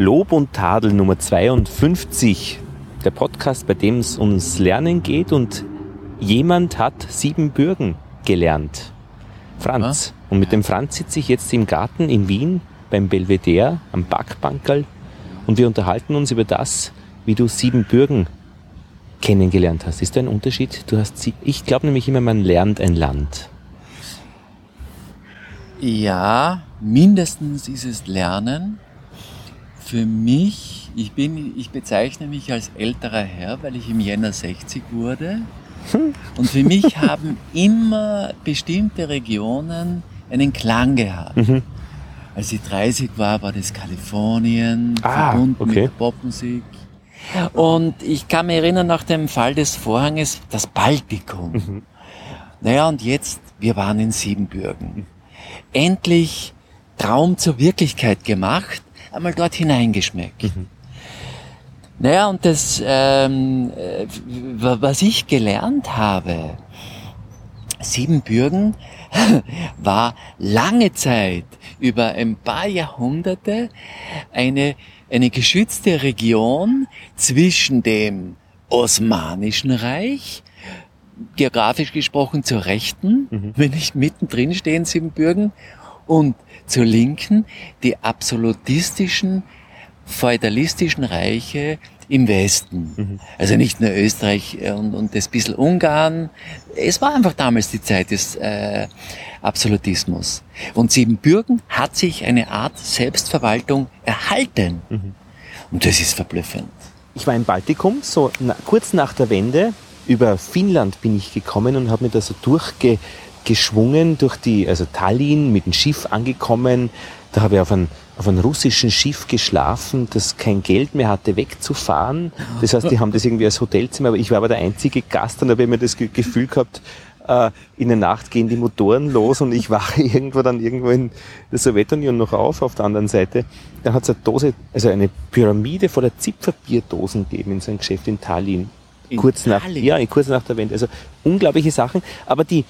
Lob und Tadel Nummer 52. Der Podcast, bei dem es ums Lernen geht und jemand hat Siebenbürgen gelernt. Franz. Und mit dem Franz sitze ich jetzt im Garten in Wien beim Belvedere am Backbankerl und wir unterhalten uns über das, wie du Siebenbürgen kennengelernt hast. Ist da ein Unterschied? Du hast sie, ich glaube nämlich immer, man lernt ein Land. Ja, mindestens ist es Lernen. Für mich, ich bin, ich bezeichne mich als älterer Herr, weil ich im Jänner 60 wurde. Hm. Und für mich haben immer bestimmte Regionen einen Klang gehabt. Mhm. Als ich 30 war, war das Kalifornien, ah, verbunden okay. mit Popmusik. Und ich kann mich erinnern, nach dem Fall des Vorhanges, das Baltikum. Mhm. Naja, und jetzt, wir waren in Siebenbürgen. Endlich Traum zur Wirklichkeit gemacht, einmal dort hineingeschmeckt. Mhm. Naja, und das, ähm, äh, was ich gelernt habe, Siebenbürgen war lange Zeit, über ein paar Jahrhunderte, eine, eine geschützte Region zwischen dem Osmanischen Reich, geografisch gesprochen zur Rechten, mhm. wenn ich mittendrin stehe in Siebenbürgen, und zur Linken die absolutistischen, feudalistischen Reiche im Westen. Mhm. Also nicht nur Österreich und, und das bisschen Ungarn. Es war einfach damals die Zeit des äh, Absolutismus. Und Siebenbürgen hat sich eine Art Selbstverwaltung erhalten. Mhm. Und das ist verblüffend. Ich war im Baltikum, so na, kurz nach der Wende. Über Finnland bin ich gekommen und habe mir da so durchgeschwungen durch die, also Tallinn mit dem Schiff angekommen. Da habe ich auf ein auf einem russischen Schiff geschlafen, das kein Geld mehr hatte, wegzufahren. Das heißt, die haben das irgendwie als Hotelzimmer, aber ich war aber der einzige Gast und da habe ich mir das Gefühl gehabt, äh, in der Nacht gehen die Motoren los und ich wache irgendwo dann irgendwo in der Sowjetunion noch auf, auf der anderen Seite. Dann hat es eine Dose, also eine Pyramide voller Zipferbierdosen gegeben in so einem Geschäft in Tallinn. In kurz Tallinn? nach, ja, kurz nach der Wende. Also unglaubliche Sachen. Aber die,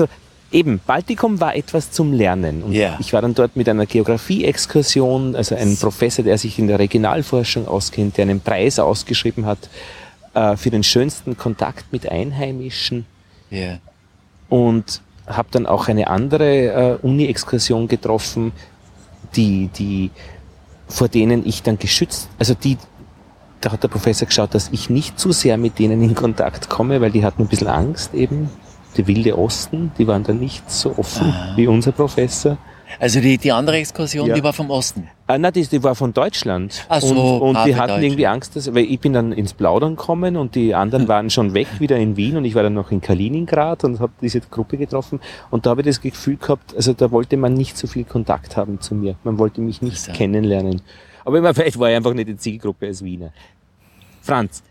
also eben, Baltikum war etwas zum Lernen. Und yeah. ich war dann dort mit einer Geografie-Exkursion, also ein Professor, der sich in der Regionalforschung auskennt, der einen Preis ausgeschrieben hat äh, für den schönsten Kontakt mit Einheimischen. Yeah. Und habe dann auch eine andere äh, Uni-Exkursion getroffen, die, die, vor denen ich dann geschützt, also die, da hat der Professor geschaut, dass ich nicht zu sehr mit denen in Kontakt komme, weil die hatten ein bisschen Angst eben der Wilde Osten, die waren da nicht so offen ah. wie unser Professor. Also die, die andere Exkursion, ja. die war vom Osten? Ah, nein, die, die war von Deutschland. Ach so, und, und die hatten irgendwie Angst, dass, weil ich bin dann ins Plaudern gekommen und die anderen waren schon weg, wieder in Wien und ich war dann noch in Kaliningrad und habe diese Gruppe getroffen und da habe ich das Gefühl gehabt, also da wollte man nicht so viel Kontakt haben zu mir. Man wollte mich nicht kennenlernen. Aber immer, vielleicht war ich einfach nicht die Zielgruppe als Wiener. Franz.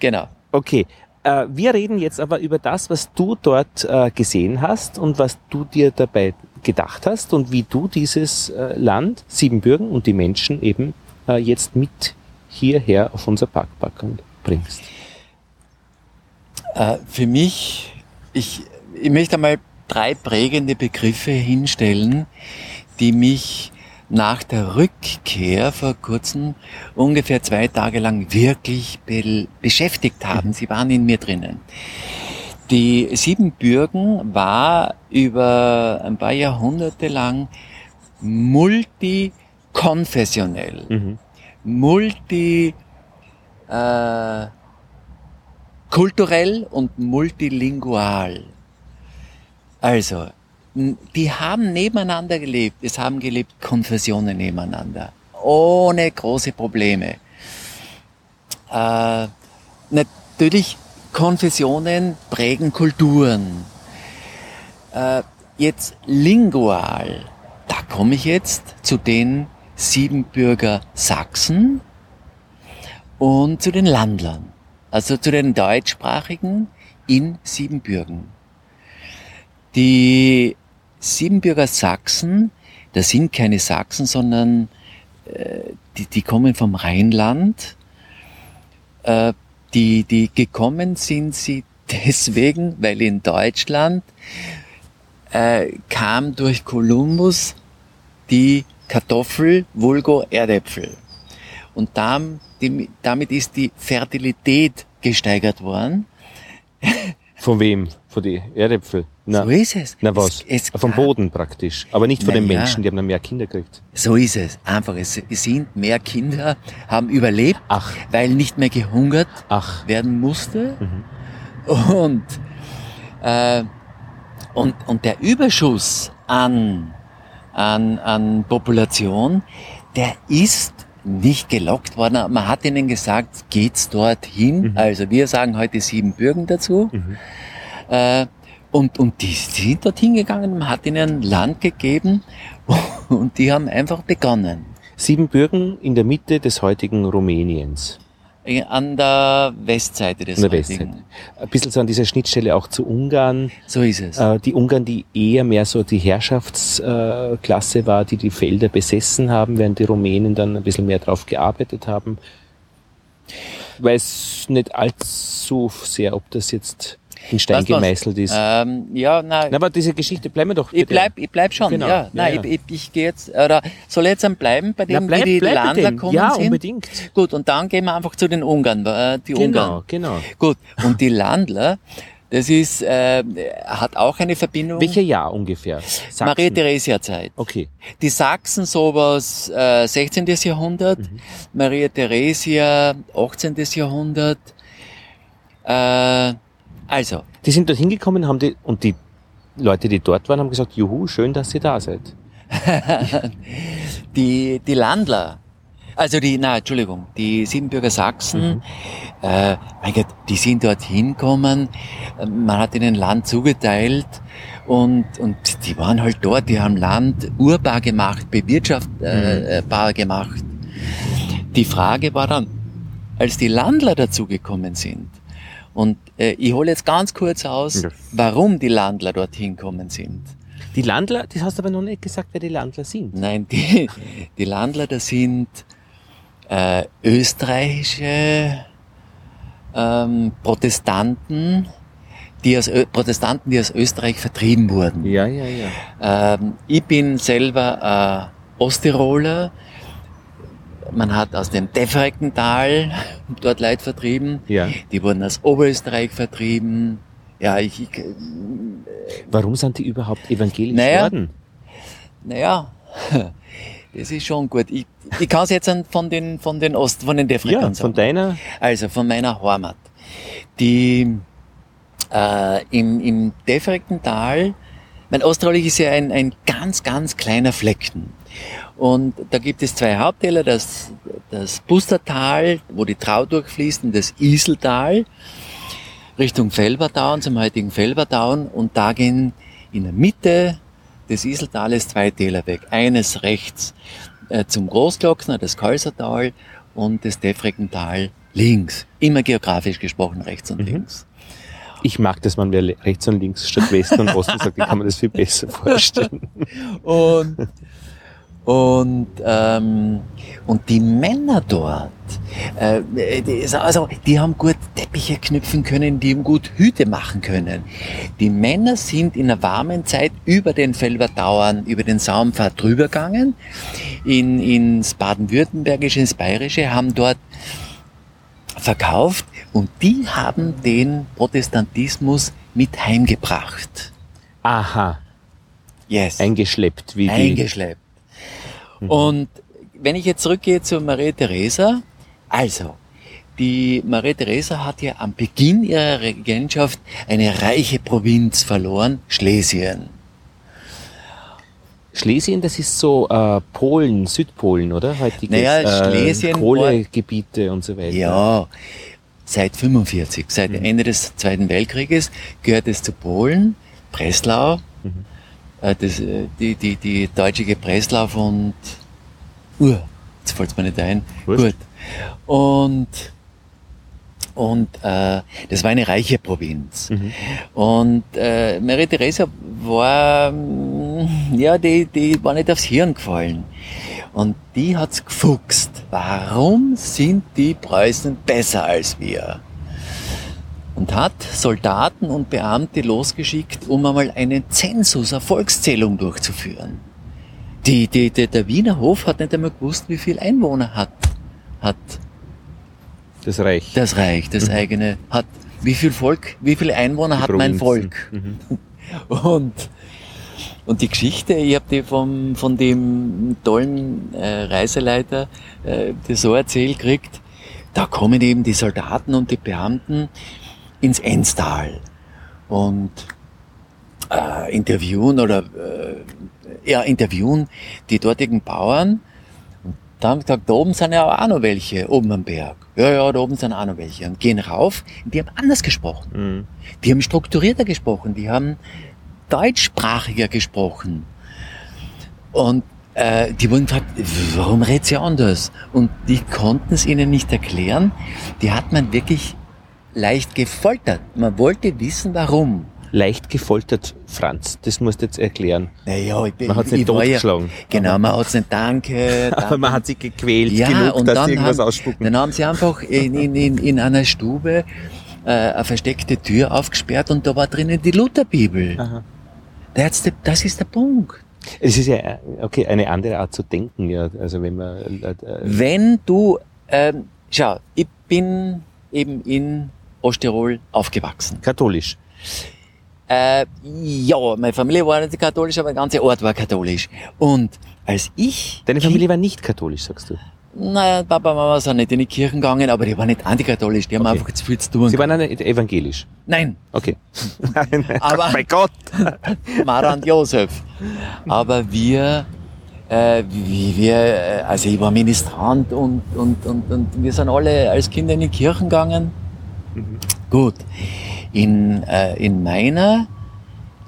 Genau. Okay, äh, wir reden jetzt aber über das, was du dort äh, gesehen hast und was du dir dabei gedacht hast und wie du dieses äh, Land, Siebenbürgen und die Menschen eben äh, jetzt mit hierher auf unser Parkbacken bringst. Äh, für mich, ich, ich möchte einmal drei prägende Begriffe hinstellen, die mich nach der Rückkehr vor kurzem ungefähr zwei Tage lang wirklich be beschäftigt haben. Sie waren in mir drinnen. Die Siebenbürgen war über ein paar Jahrhunderte lang multikonfessionell, mhm. multi äh, kulturell und multilingual. Also die haben nebeneinander gelebt. Es haben gelebt Konfessionen nebeneinander. Ohne große Probleme. Äh, natürlich, Konfessionen prägen Kulturen. Äh, jetzt lingual. Da komme ich jetzt zu den Siebenbürger Sachsen und zu den Landlern. Also zu den Deutschsprachigen in Siebenbürgen. Die Siebenbürger Sachsen, das sind keine Sachsen, sondern äh, die, die kommen vom Rheinland. Äh, die, die gekommen sind sie deswegen, weil in Deutschland äh, kam durch Kolumbus die Kartoffel, vulgo Erdäpfel. Und die, damit ist die Fertilität gesteigert worden. Von wem? Von den Erdäpfel? Na, so ist es. Na was? Es, es Vom Boden praktisch. Aber nicht von den ja. Menschen, die haben dann mehr Kinder gekriegt. So ist es. Einfach, es sind mehr Kinder, haben überlebt, Ach. weil nicht mehr gehungert Ach. werden musste. Und, äh, und, und der Überschuss an, an, an Population, der ist nicht gelockt worden. Man hat ihnen gesagt, geht's dorthin. Also wir sagen heute Siebenbürgen dazu. Äh, und, und die sind dorthin gegangen, man hat ihnen Land gegeben und die haben einfach begonnen. Siebenbürgen in der Mitte des heutigen Rumäniens. Äh, An der Westseite des An der. Westseite. Ein bisschen so an dieser Schnittstelle auch zu Ungarn. So ist es. Äh, die Ungarn, die eher mehr so die Herrschaftsklasse war, die die Felder besessen haben, während die Rumänen dann ein bisschen mehr drauf gearbeitet haben. Weiß nicht allzu sehr, ob das jetzt in Stein Weißt gemeißelt ist. Ähm, ja, nein, Na, aber diese Geschichte, bleiben wir doch ich bleib, ich bleib schon, Genau, ja. ja, Nein, ja. Ich, ich, ich gehe jetzt, oder soll ich jetzt dann bleiben bei Na, dem, bleib, wie die bleib Landler kommen Ja, sind? unbedingt. Gut, und dann gehen wir einfach zu den Ungarn, äh, die Genau, Ungarn. genau. Gut, und die Landler, das ist, äh, hat auch eine Verbindung. Welcher Jahr ungefähr? Sachsen. Maria Theresia Zeit. Okay. Die Sachsen sowas äh, 16. Jahrhundert, Mhm. Maria Theresia 18. Jahrhundert. Äh, also, Die sind dort hingekommen haben die, und die Leute, die dort waren, haben gesagt, juhu, schön, dass ihr da seid. die, die Landler, also die, na, Entschuldigung, die Siebenbürger Sachsen, äh, mein Gott, die sind dort hingekommen, äh, man hat ihnen Land zugeteilt und, und die waren halt dort, die haben Land urbar gemacht, bewirtschaftbar gemacht. Die Frage war dann, als die Landler dazugekommen sind, und äh, ich hole jetzt ganz kurz aus, Ja. warum die Landler dorthin gekommen sind. Die Landler, das hast du aber noch nicht gesagt, wer die Landler sind. Nein, die, die Landler, das sind äh, österreichische ähm, Protestanten, die aus Ö Protestanten, die aus Österreich vertrieben wurden. Ja, ja, ja. Ähm, ich bin selber äh, Osttiroler. Man hat aus dem Defrektental dort Leute vertrieben. Ja. Die wurden aus Oberösterreich vertrieben. Ja, ich, ich Warum sind die überhaupt evangelisch Naja, worden? Naja, das ist schon gut. Ich, ich kann es jetzt von den, von den Ost, von den Ja, Defrekern von sagen. deiner, Also von meiner Heimat. Die äh, im, im Defrektental, mein Osttirol ist ja ein, ein ganz, ganz kleiner Flecken. Und da gibt es zwei Haupttäler, das, das Bustertal, wo die Trau durchfließt, und das Iseltal, Richtung Felbertaun, zum heutigen Felbertaun. Und da gehen in der Mitte des Iseltales zwei Täler weg. Eines rechts äh, zum Großglockner, das Kalsertal, und das Defreckental links. Immer geografisch gesprochen, rechts und links. ich mag das, man wer rechts und links statt Westen und Osten sagt, ich kann mir das viel besser vorstellen. Und, und, ähm, und die Männer dort, äh, die, also, die haben gut Teppiche knüpfen können, die haben gut Hüte machen können. Die Männer sind in der warmen Zeit über den Felbertauern, über den Saumpfad drüber gegangen, in, ins Baden-Württembergische, ins Bayerische, haben dort verkauft und die haben den Protestantismus mit heimgebracht. Aha, Yes. eingeschleppt, wie die. Eingeschleppt. Und wenn ich jetzt zurückgehe zu Maria Theresa, also, die Maria Theresa hat ja am Beginn ihrer Regentschaft eine reiche Provinz verloren, Schlesien. Schlesien, das ist so äh, Polen, Südpolen, oder? Heutiges, Naja, äh, Schlesien war- Kohlegebiete und so weiter. Ja, seit 45, seit Mhm. Ende des Zweiten Weltkrieges gehört es zu Polen, Breslau, Mhm. Äh, das, äh, die, die, die deutsche Breslau und uh, jetzt fällt mir nicht ein. Wurscht. Gut. Und und äh, das war eine reiche Provinz. Mhm. Und äh, Maria Theresa war, mm, ja, die, die war nicht aufs Hirn gefallen. Und die hat's gefuchst. Warum sind die Preußen besser als wir? Und hat Soldaten und Beamte losgeschickt, um einmal einen Zensus, eine Volkszählung durchzuführen. Die, die, die, der Wiener Hof hat nicht einmal gewusst, wie viel Einwohner hat, hat Das Reich. das Reich, das eigene, hat, wie viel Volk, wie viele Einwohner Die hat mein Provinzen. Volk? Mhm. Und, und die Geschichte, ich habe die vom, von dem tollen äh, Reiseleiter äh, das so erzählt gekriegt, da kommen eben die Soldaten und die Beamten ins Enstal und äh, interviewen oder äh, ja, interviewen die dortigen Bauern. Und da haben sie gesagt, da oben sind ja auch noch welche, oben am Berg. Ja, ja, da oben sind auch noch welche. Und gehen rauf, die haben anders gesprochen. Mhm. Die haben strukturierter gesprochen, die haben deutschsprachiger gesprochen. Und äh, die wurden gefragt, warum redet sie anders? Und die konnten es ihnen nicht erklären. Die hat man wirklich leicht gefoltert. Man wollte wissen, warum. Leicht gefoltert, Franz. Das musst du jetzt erklären. Naja, ich bin, Man hat's ich nicht war ja, totgeschlagen. Genau, man hat's nicht danke. Aber man hat sich gequält ja, genug, und dass dann sie irgendwas haben, ausspucken. Dann haben sie einfach in, in, in, in einer Stube äh, eine versteckte Tür aufgesperrt und da war drinnen die Lutherbibel. Aha. Das, ist der- das ist der Punkt. Es ist ja okay, eine andere Art zu denken, ja. Also wenn man äh, äh, Wenn du, ähm, schau, ich bin eben in Osttirol aufgewachsen. katholisch. Äh, ja, meine Familie war nicht katholisch, aber der ganze Ort war katholisch. Und als ich... Deine Familie war nicht katholisch, sagst du. Naja, Papa und Mama sind nicht in die Kirchen gegangen, aber die waren nicht antikatholisch, die haben Okay. einfach zu viel zu tun. Sie waren eine evangelisch. Nein, Okay. Nein, Aber- mein Gott. Mara und Josef. Aber wir, äh, wie wir, äh, also ich war Ministrant und, und, und, und wir sind alle als Kinder in die Kirchen gegangen. Gut. In, äh, in meiner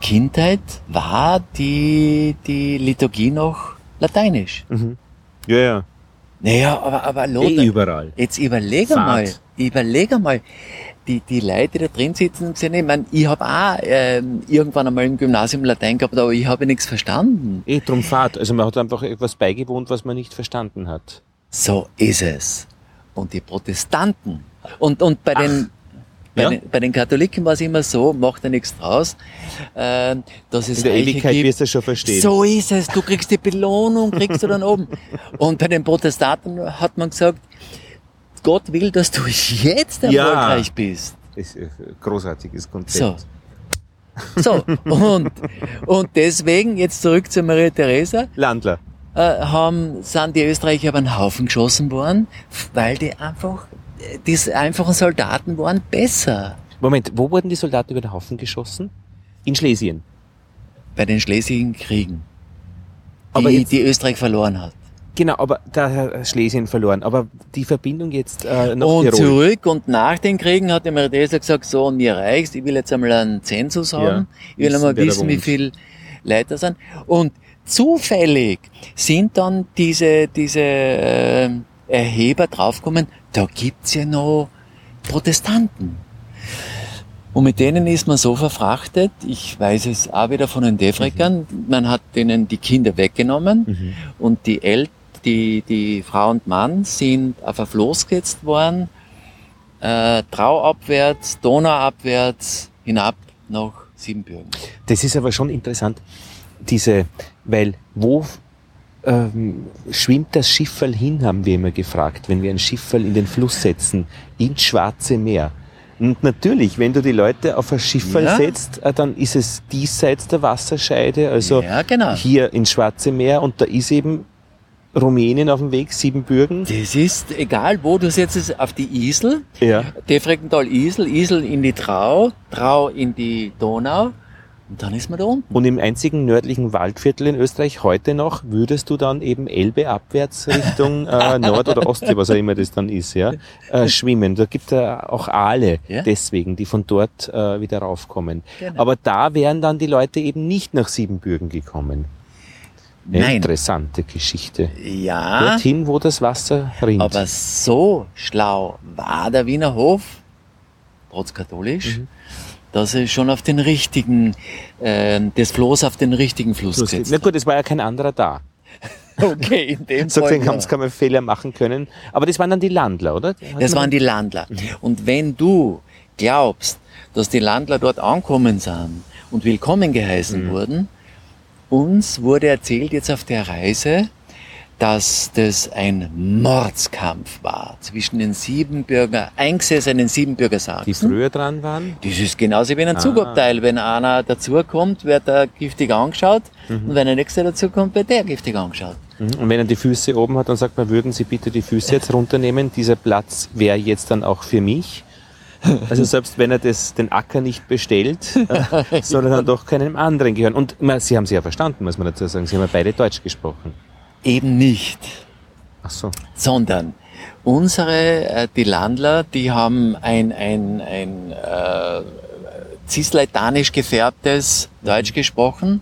Kindheit war die, die Liturgie noch lateinisch. Mhm. Ja, ja. Naja, aber, aber Eh Lothar, überall. Jetzt überlege Fahrt. mal, überlege mal, die, die Leute, die da drin sitzen und sehen, ich meine, ich habe auch ähm, irgendwann einmal im Gymnasium Latein gehabt, aber ich habe nichts verstanden. Eh drum Fahrt. Also man hat einfach etwas beigewohnt, was man nicht verstanden hat. So ist es. Und die Protestanten und, und bei den bei, ja? den, bei den Katholiken war es immer so, macht ja nichts draus, äh, dass es In der Reiche Ewigkeit gibt, wirst du schon verstehen. So ist es. Du kriegst die Belohnung, kriegst du dann oben. Und bei den Protestanten hat man gesagt, Gott will, dass du jetzt Ja. erfolgreich bist. Das ist ein großartiges Konzept. So. So. Und, und deswegen, jetzt zurück zu Maria Theresa, Landler. äh, haben, sind die Österreicher aber einen Haufen geschossen worden, weil die einfach, äh, die einfachen Soldaten waren besser. Moment, wo wurden die Soldaten über den Haufen geschossen? In Schlesien. Bei den Schlesischen Kriegen. Aber Die, jetzt- die Österreich verloren hat. Genau, aber da hat Schlesien verloren. Aber die Verbindung jetzt äh, nach und Tirol. zurück und nach den Kriegen hat die Maria Theresa gesagt, so, und mir reicht's, ich will jetzt einmal einen Zensus haben. Ja, ich will einmal wissen, wie wohnt. viel Leute da sind. Und zufällig sind dann diese, diese äh, Erheber draufgekommen, da gibt's ja noch Protestanten. Und mit denen ist man so verfrachtet, ich weiß es auch wieder von den Defrekern, man hat denen die Kinder weggenommen Mhm. und die El die, die Frau und Mann sind auf ein Floß gesetzt worden, äh, Trauabwärts, Donauabwärts, hinab nach Siebenbürgen. Das ist aber schon interessant, diese, weil wo ähm, schwimmt das Schifferl hin, haben wir immer gefragt, wenn wir ein Schifferl in den Fluss setzen, ins Schwarze Meer. Und natürlich, wenn du die Leute auf ein Schifferl Ja. setzt, äh, dann ist es diesseits der Wasserscheide, also ja, genau. hier ins Schwarze Meer und da ist eben Rumänien auf dem Weg, Siebenbürgen. Das ist egal, wo du setzt es auf die Isel, Ja. Defrektental Isel, Isel in die Trau, Trau in die Donau dann ist man da unten. Und im einzigen nördlichen Waldviertel in Österreich heute noch würdest du dann eben Elbe abwärts Richtung äh, Nord- oder Ostsee, was auch immer das dann ist, ja, äh, schwimmen. Da gibt es auch Aale Ja. deswegen, die von dort äh, wieder raufkommen. Genau. Aber da wären dann die Leute eben nicht nach Siebenbürgen gekommen. Nein. Interessante Geschichte. Ja, Dorthin, wo das Wasser rinnt. aber so schlau war der Wiener Hof, trotz katholisch, Mhm. Dass er schon auf den richtigen, äh, das Floß auf den richtigen Fluss gesetzt Na gut, es war ja kein anderer da. Okay, in dem So Fall. haben sie keine Fehler machen können. Aber das waren dann die Landler, oder? Hat Das waren die Landler. Und wenn du glaubst, dass die Landler dort ankommen sind und willkommen geheißen Mhm. wurden, uns wurde erzählt jetzt auf der Reise, dass das ein Mordskampf war zwischen den Siebenbürger, eingesessenen Siebenbürger Sachsen. Die früher dran waren? Das ist genauso wie ein Ah. Zugabteil. Wenn einer dazukommt, wird er giftig angeschaut und wenn der nächste dazukommt, wird der giftig angeschaut. Mhm. Und wenn er die Füße oben hat, dann sagt man, würden Sie bitte die Füße jetzt runternehmen? Dieser Platz wäre jetzt dann auch für mich. Also selbst wenn er das, den Acker nicht bestellt, äh, soll er dann doch keinem anderen gehören. Und Sie haben sie ja verstanden, muss man dazu sagen. Sie haben ja beide Deutsch gesprochen. Eben nicht. Ach so. sondern unsere, äh, die Landler, die haben ein, ein, ein äh, cisleitanisch gefärbtes Deutsch gesprochen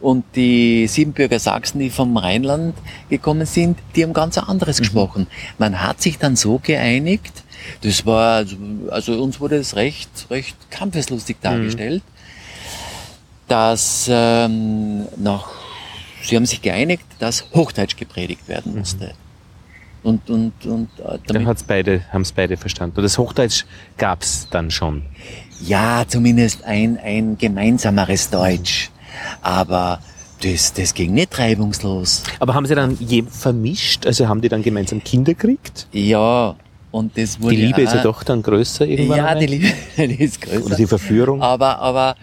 und die Siebenbürger Sachsen, die vom Rheinland gekommen sind, die haben ganz anderes gesprochen. Man hat sich dann so geeinigt, das war, also- uns wurde es recht, recht kampfeslustig dargestellt, dass ähm, nach, sie haben sich geeinigt, dass Hochdeutsch gepredigt werden musste. Und, und, und äh, Dann damit, hat's beide, haben's beide verstanden. Und das Hochdeutsch gab's dann schon. ja, zumindest ein, ein gemeinsameres Deutsch. Aber das, das ging nicht reibungslos. Aber haben Sie dann je vermischt? Also haben die dann gemeinsam Kinder gekriegt? Ja, und das wurde Die Liebe ist ja doch dann größer irgendwann. Ja, einmal? die Liebe die ist größer. Oder die Verführung. Aber, aber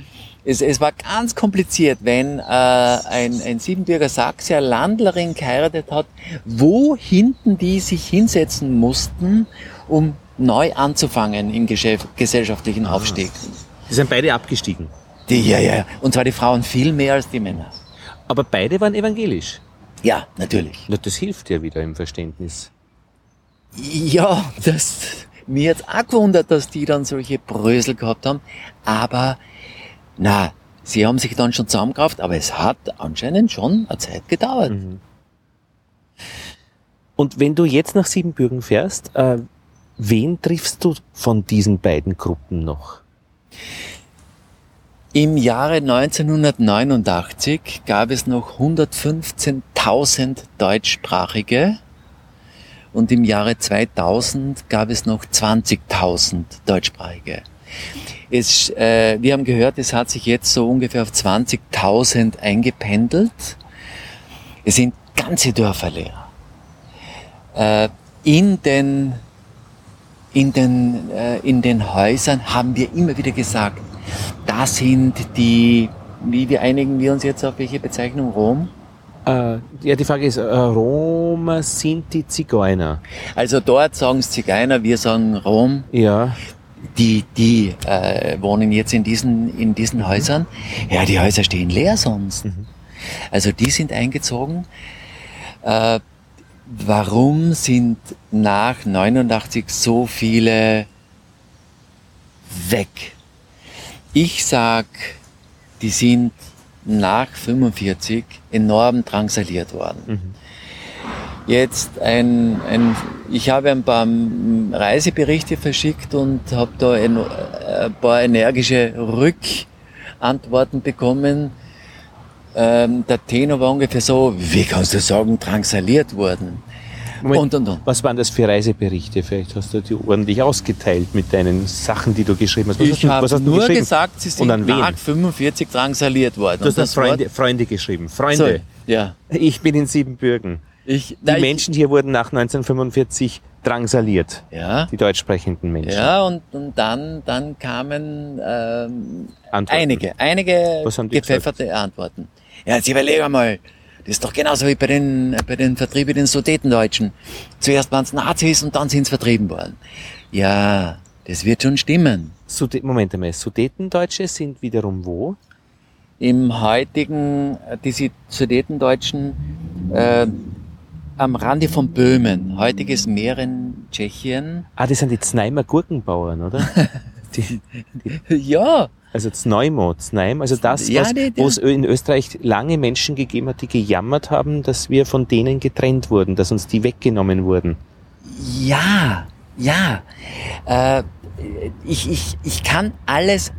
es, es war ganz kompliziert, wenn äh, ein, ein Siebenbürger Sachse eine Landlerin geheiratet hat, wo hinten die sich hinsetzen mussten, um neu anzufangen im Geschäft, gesellschaftlichen Ah. Aufstieg. Die sind beide abgestiegen. Die, ja, ja. Und zwar die Frauen viel mehr als die Männer. Aber beide waren evangelisch. Ja, natürlich. Na, das hilft ja wieder im Verständnis. Ja, das, mir jetzt auch gewundert, dass die dann solche Brösel gehabt haben. Aber, na, sie haben sich dann schon zusammengerafft, aber es hat anscheinend schon eine Zeit gedauert. Und wenn du jetzt nach Siebenbürgen fährst, äh, wen triffst du von diesen beiden Gruppen noch? Im Jahre 1989 gab es noch 115.000 deutschsprachige und im Jahre 2000 gab es noch 20.000 deutschsprachige. Es, äh, wir haben gehört, es hat sich jetzt so ungefähr auf 20.000 eingependelt. Es sind ganze Dörfer leer. Äh, in den in den, äh, in den Häusern haben wir immer wieder gesagt, da sind die, wie, wie einigen wir uns jetzt auf welche Bezeichnung Rom? Äh, ja, die Frage ist, äh, Roma sind die Zigeuner. Also dort sagen es Zigeuner, wir sagen Rom. Ja. Die, die äh, wohnen jetzt in diesen, in diesen Häusern. Ja, die Häuser stehen leer sonst. Also die sind eingezogen. Äh, warum sind nach 89 so viele weg? Ich sag, die sind nach 45 enorm drangsaliert worden. Jetzt ein, ein, ich habe ein paar Reiseberichte verschickt und habe da ein, ein paar energische Rückantworten bekommen. Ähm, der Tenor war ungefähr so, wie kannst du sagen, drangsaliert worden? Moment, Und, und, und. Was waren das für Reiseberichte? Vielleicht hast du die ordentlich ausgeteilt mit deinen Sachen, die du geschrieben hast. Was Ich habe nur gesagt, sie sind nach 45 drangsaliert worden. Du hast das Freunde, Freunde geschrieben. so, Freunde, ja. ich bin in Siebenbürgen. Ich, Die ich- Menschen hier wurden nach 1945 drangsaliert. Ja. Die deutsch sprechenden Menschen. Ja, und, und dann, dann kamen ähm, Antworten. einige, einige gepfefferte Antworten. Ja, jetzt überleg einmal, das ist doch genauso wie bei den, bei den vertriebenen Sudetendeutschen. Zuerst waren es Nazis und dann sind sie vertrieben worden. Ja, das wird schon stimmen. Sude Moment einmal, Sudetendeutsche sind wiederum wo? Im heutigen, äh, die Sudetendeutschen, äh, am Rande von Böhmen, heutiges Mähren, Tschechien. Ah, das sind die Zneimer Gurkenbauern, oder? die, Ja, also Zneumo, Znaim, also das, Ja, was, die- die- wo es in Österreich lange Menschen gegeben hat, die gejammert haben, dass wir von denen getrennt wurden, dass uns die weggenommen wurden. Ja, ja. Äh, ich, ich, ich kann alles.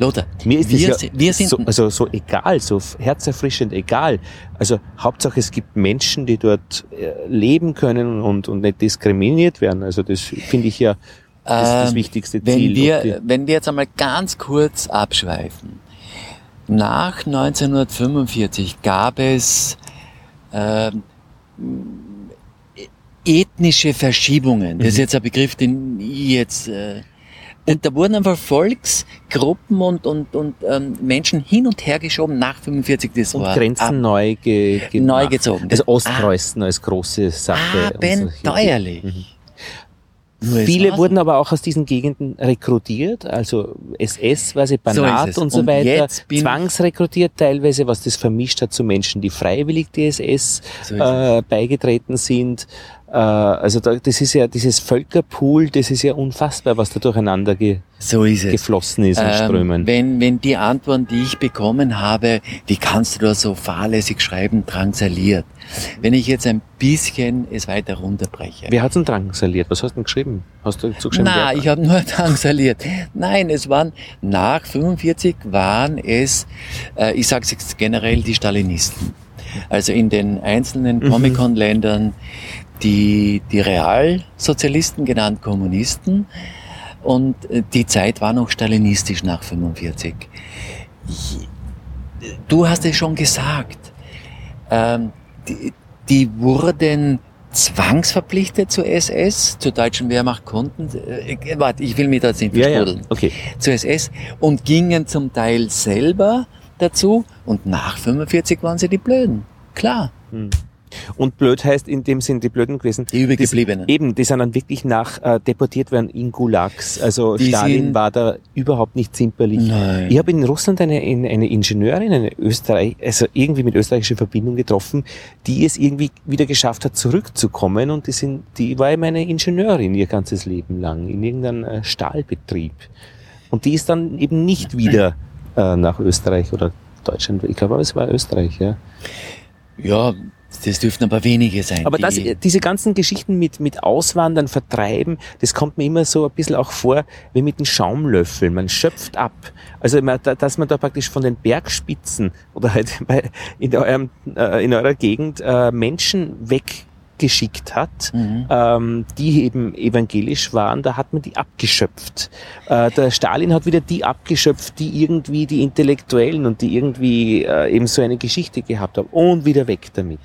Lothar, Mir ist wir, das ja wir sind. so, also so egal, so herzerfrischend egal. Also Hauptsache es gibt Menschen, die dort äh, leben können und, und nicht diskriminiert werden. Also das finde ich ja das, ist das Ähm, wichtigste wenn Ziel. Ob wir, wenn wir jetzt einmal ganz kurz abschweifen. Nach 1945 gab es äh, ethnische Verschiebungen. Das ist mhm. jetzt ein Begriff, den ich jetzt äh, und da wurden einfach Volksgruppen und, und, und ähm, Menschen hin und her geschoben nach 45. Das und war Grenzen ab, neu, ge, neu gezogen. Also Ostpreußen ah, als große Sache. Abenteuerlich. Mhm. Viele wurden aber auch aus diesen Gegenden rekrutiert, also SS, was Banat so und so weiter, zwangsrekrutiert teilweise, was das vermischt hat zu Menschen, die freiwillig die SS so äh, beigetreten sind. Äh, also da, das ist ja dieses Völkerpool, das ist ja unfassbar, was da durcheinander ge so ist geflossen ist in ähm, Strömen. Wenn, wenn die Antworten, die ich bekommen habe, wie kannst du da so fahrlässig schreiben, drangsaliert. Wenn ich jetzt ein bisschen es weiter runterbreche. Wer hat denn drangsaliert? Was hast du denn geschrieben? Hast du zugeschrieben? Nein, ich habe nur drangsaliert. Nein, es waren nach 45 waren es, äh, ich sage jetzt generell die Stalinisten. Also in den einzelnen mhm. Comic-Con-Ländern die, die Realsozialisten, genannt Kommunisten. Und äh, die Zeit war noch stalinistisch nach 45. Du hast es schon gesagt. Ähm, die, die wurden zwangsverpflichtet zur SS, zur deutschen Wehrmacht konnten, äh, warte, ich will mir das nicht versprudeln, ja, ja. okay. zur SS und gingen zum Teil selber dazu und nach 45 waren sie die Blöden. Klar. Hm. Und blöd heißt in dem Sinn die Blöden gewesen. Die Übergebliebenen. Eben, die sind dann wirklich nach äh, deportiert werden in Gulags. Also die Stalin war da überhaupt nicht zimperlich. Nein. Ich habe in Russland eine, eine Ingenieurin, eine Österreich, also irgendwie mit österreichischer Verbindung getroffen, die es irgendwie wieder geschafft hat, zurückzukommen. Und die sind, die war meine Ingenieurin ihr ganzes Leben lang in irgendeinem äh, Stahlbetrieb. Und die ist dann eben nicht wieder äh, nach Österreich oder Deutschland. Ich glaube, es war Österreich, ja. Ja, das dürften aber wenige sein. Aber das, diese ganzen Geschichten mit, mit Auswandern, Vertreiben, das kommt mir immer so ein bisschen auch vor, wie mit einem Schaumlöffel. Man schöpft ab. Also, dass man da praktisch von den Bergspitzen oder halt in, eurem, äh, in eurer Gegend äh, Menschen weg geschickt hat, mhm. ähm, die eben evangelisch waren, da hat man die abgeschöpft. Äh, der Stalin hat wieder die abgeschöpft, die irgendwie die Intellektuellen und die irgendwie äh, eben so eine Geschichte gehabt haben und wieder weg damit.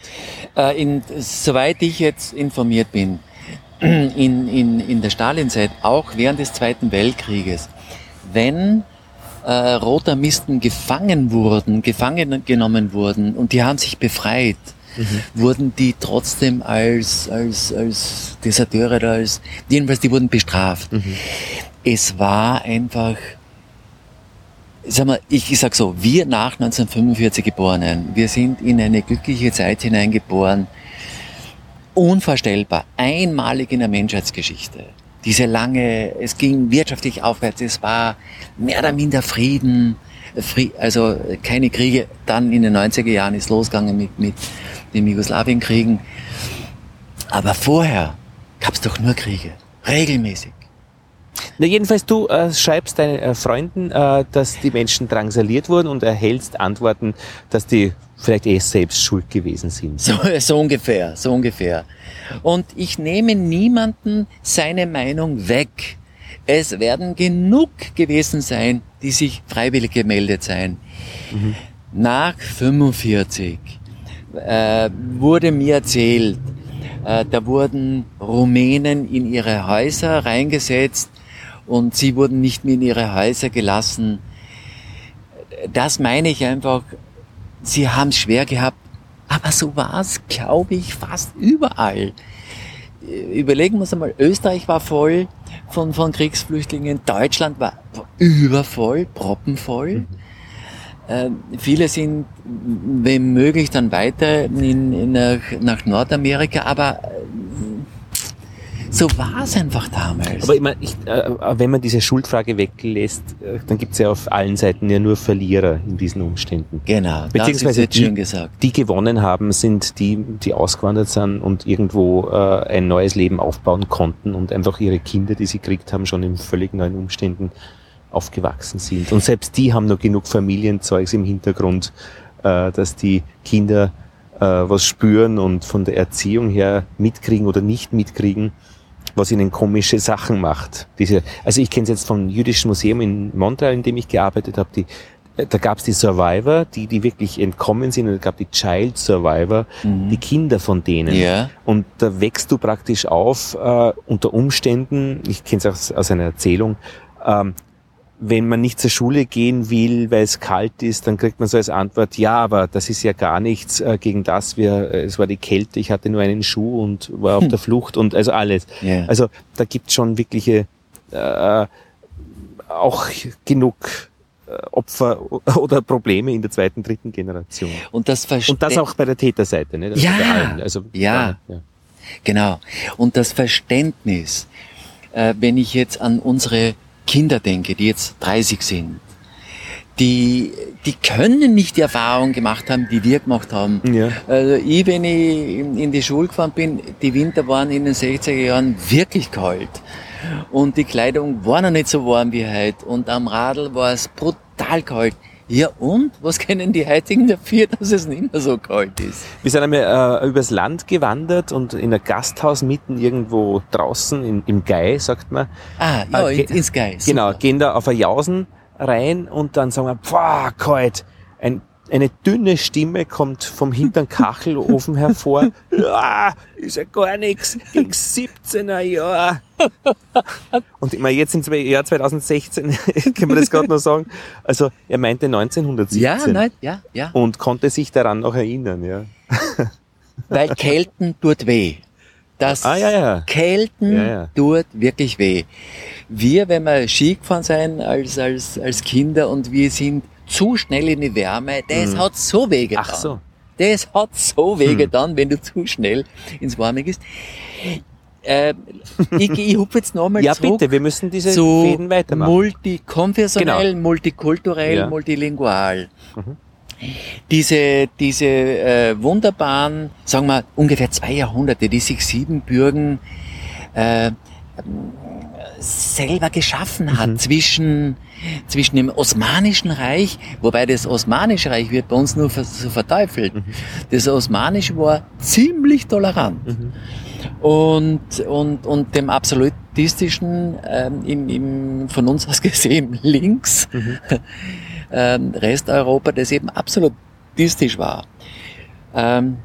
Äh, in, soweit ich jetzt informiert bin, in, in, in der Stalinzeit, auch während des Zweiten Weltkrieges, wenn äh, Rotamisten gefangen wurden, gefangen genommen wurden und die haben sich befreit, mhm. wurden die trotzdem als, als, als Deserteure oder als, jedenfalls die wurden bestraft. Mhm. Es war einfach, sag mal, ich, ich sag so, wir nach 1945 Geborenen, wir sind in eine glückliche Zeit hineingeboren, unvorstellbar, einmalig in der Menschheitsgeschichte. Diese lange, es ging wirtschaftlich aufwärts, es war mehr oder minder Frieden, also keine Kriege. Dann in den 90er Jahren ist losgegangen mit, mit den Jugoslawienkriegen. Aber vorher gab es doch nur Kriege. Regelmäßig. Na, jedenfalls, du äh, schreibst deinen äh, Freunden, äh, dass die Menschen drangsaliert wurden und erhältst Antworten, dass die vielleicht eh selbst schuld gewesen sind. So, so ungefähr, so ungefähr. Und ich nehme niemanden seine Meinung weg. Es werden genug gewesen sein, die sich freiwillig gemeldet sein. Mhm. Nach 45 äh, wurde mir erzählt, äh, da wurden Rumänen in ihre Häuser reingesetzt und sie wurden nicht mehr in ihre Häuser gelassen. Das meine ich einfach, sie haben es schwer gehabt, aber so war es, glaube ich, fast überall. Überlegen wir uns einmal, Österreich war voll von, von Kriegsflüchtlingen, Deutschland war übervoll, proppenvoll. Mhm. Äh, viele sind, wenn möglich, dann weiter in, in nach, nach Nordamerika, aber so war es einfach damals. Aber ich meine, ich, äh, wenn man diese Schuldfrage weglässt, äh, dann gibt es ja auf allen Seiten ja nur Verlierer in diesen Umständen. Genau, Beziehungsweise die, die gewonnen haben, sind die, die ausgewandert sind und irgendwo äh, ein neues Leben aufbauen konnten und einfach ihre Kinder, die sie gekriegt haben, schon in völlig neuen Umständen aufgewachsen sind. Und selbst die haben noch genug Familienzeugs im Hintergrund, äh, dass die Kinder äh, was spüren und von der Erziehung her mitkriegen oder nicht mitkriegen, was ihnen komische Sachen macht. Diese, also ich kenne es jetzt vom Jüdischen Museum in Montreal, in dem ich gearbeitet habe, die äh, da gab es die Survivor, die, die wirklich entkommen sind, und es gab die Child Survivor, Mhm. die Kinder von denen. Ja. Und da wächst du praktisch auf äh, unter Umständen, ich kenne es aus, aus einer Erzählung, ähm, wenn man nicht zur Schule gehen will, weil es kalt ist, dann kriegt man so als Antwort, ja, aber das ist ja gar nichts äh, gegen das. Wir, äh, es war die Kälte, ich hatte nur einen Schuh und war auf der Flucht und also alles. Ja. Also da gibt schon wirkliche äh, auch genug äh, Opfer oder Probleme in der zweiten, dritten Generation. Und das Verste Und das auch bei der Täterseite, ne? Das Ja. Also, ja. ja. Genau. Und das Verständnis, äh, wenn ich jetzt an unsere Kinder denke, die jetzt 30 sind, die, die können nicht die Erfahrung gemacht haben, die wir gemacht haben. Ja. Also ich, wenn ich in, die Schule gefahren bin, die Winter waren in den 60er Jahren wirklich kalt. Und die Kleidung war noch nicht so warm wie heute. Und am Radl war es brutal kalt. Ja und? Was kennen die heutigen dafür, dass es nicht mehr so kalt ist? Wir sind einmal äh, übers Land gewandert und in ein Gasthaus mitten irgendwo draußen in, im Gai, sagt man. Ah, ja, Äh, in, ins Geist. Genau, gehen da auf eine Jausen rein und dann sagen wir, pfah, kalt. Ein, eine dünne Stimme kommt vom hinteren Kachelofen hervor. Ja, ist ja gar nichts gegen 17er Jahr. Und ich meine, jetzt im Jahr 2016 können wir das gerade noch sagen. Also er meinte 1917 Ja, nein, ja, ja. und konnte sich daran noch erinnern, ja. Weil Kälten tut weh. Das Ah, ja, ja. Kälten Ja, ja. tut wirklich weh. Wir, wenn wir Ski gefahren sind als, als, als Kinder und wir sind zu schnell in die Wärme, das hat so weh getan. Mhm. Ach so. Das hat so weh Hm. getan, wenn du zu schnell ins Warme gehst. Äh, ich, ich hupfe jetzt nochmal Ja, zurück bitte, wir müssen diese zu Fäden weitermachen. multikonfessionell, Genau. multikulturell, Ja. multilingual. Diese, diese äh, wunderbaren, sagen wir ungefähr zwei Jahrhunderte, die sich Siebenbürgen äh, selber geschaffen hat zwischen, zwischen dem Osmanischen Reich, wobei das Osmanische Reich wird bei uns nur so verteufelt. Das Osmanische war ziemlich tolerant und, und, und dem absolutistischen, ähm, im, im, von uns aus gesehen links, ähm, Resteuropa, das eben absolutistisch war. Ähm,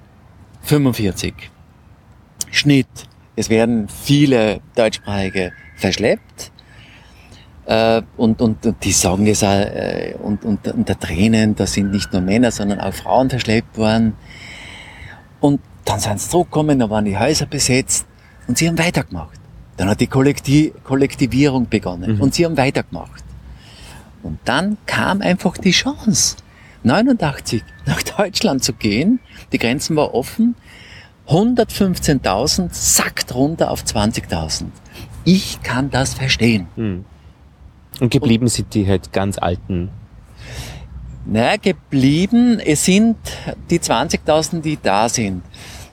45. Schnitt. Es werden viele Deutschsprachige verschleppt. Äh, und, und, und die sagen das auch, äh, und, und unter Tränen, da sind nicht nur Männer, sondern auch Frauen verschleppt worden. Und dann sind sie zurückgekommen, dann waren die Häuser besetzt und sie haben weitergemacht. Dann hat die Kollekti Kollektivierung begonnen und sie haben weitergemacht. Und dann kam einfach die Chance, 89 nach Deutschland zu gehen. Die Grenzen waren offen. 115.000 sackt runter auf 20.000. Ich kann das verstehen. Und geblieben sind die halt ganz alten. Naja, geblieben, es sind die 20.000, die da sind.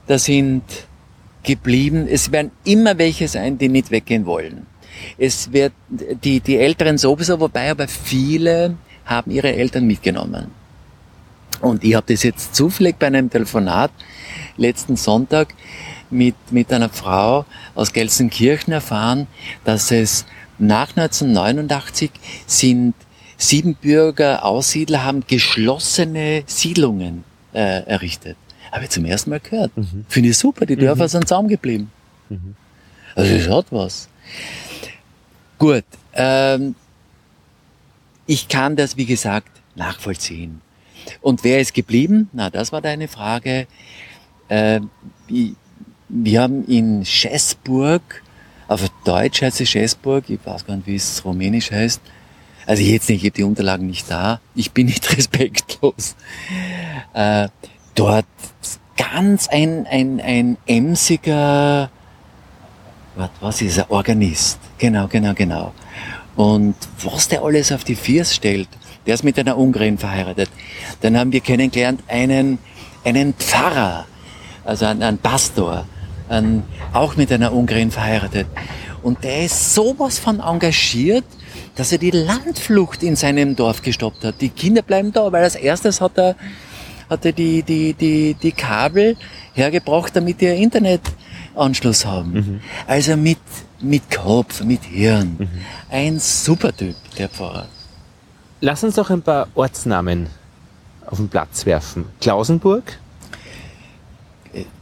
Da sind geblieben, es werden immer welche sein, die nicht weggehen wollen. Es wird die, die Älteren sowieso, wobei aber viele haben ihre Eltern mitgenommen. Und ich habe das jetzt zufällig bei einem Telefonat letzten Sonntag mit, mit einer Frau aus Gelsenkirchen erfahren, dass es nach 1989 sind Siebenbürger Aussiedler haben geschlossene Siedlungen äh, errichtet. Habe ich zum ersten Mal gehört. Finde ich super, die Dörfer sind zaum geblieben. Also es hat was. Gut, ähm, ich kann das, wie gesagt, nachvollziehen. Und wer ist geblieben? Na, das war deine Frage. Äh, wir haben in Schäßburg, auf Deutsch heißt es Schäßburg, ich weiß gar nicht, wie es rumänisch heißt. Also jetzt nicht, ich habe die Unterlagen nicht da. Ich bin nicht respektlos. Äh, dort ganz ein, ein, ein emsiger, was, was ist er, Organist. Genau, genau, genau. Und was der alles auf die Viers stellt, der ist mit einer Ungarin verheiratet. Dann haben wir kennengelernt einen, einen Pfarrer, also einen, einen Pastor, einen, auch mit einer Ungarin verheiratet. Und der ist sowas von engagiert, dass er die Landflucht in seinem Dorf gestoppt hat. Die Kinder bleiben da, weil als erstes hat er, hat er die, die, die, die Kabel hergebracht, damit die einen Internetanschluss haben. Also mit, mit Kopf, mit Hirn. Ein super Typ, der Pfarrer. Lass uns doch ein paar Ortsnamen auf den Platz werfen. Klausenburg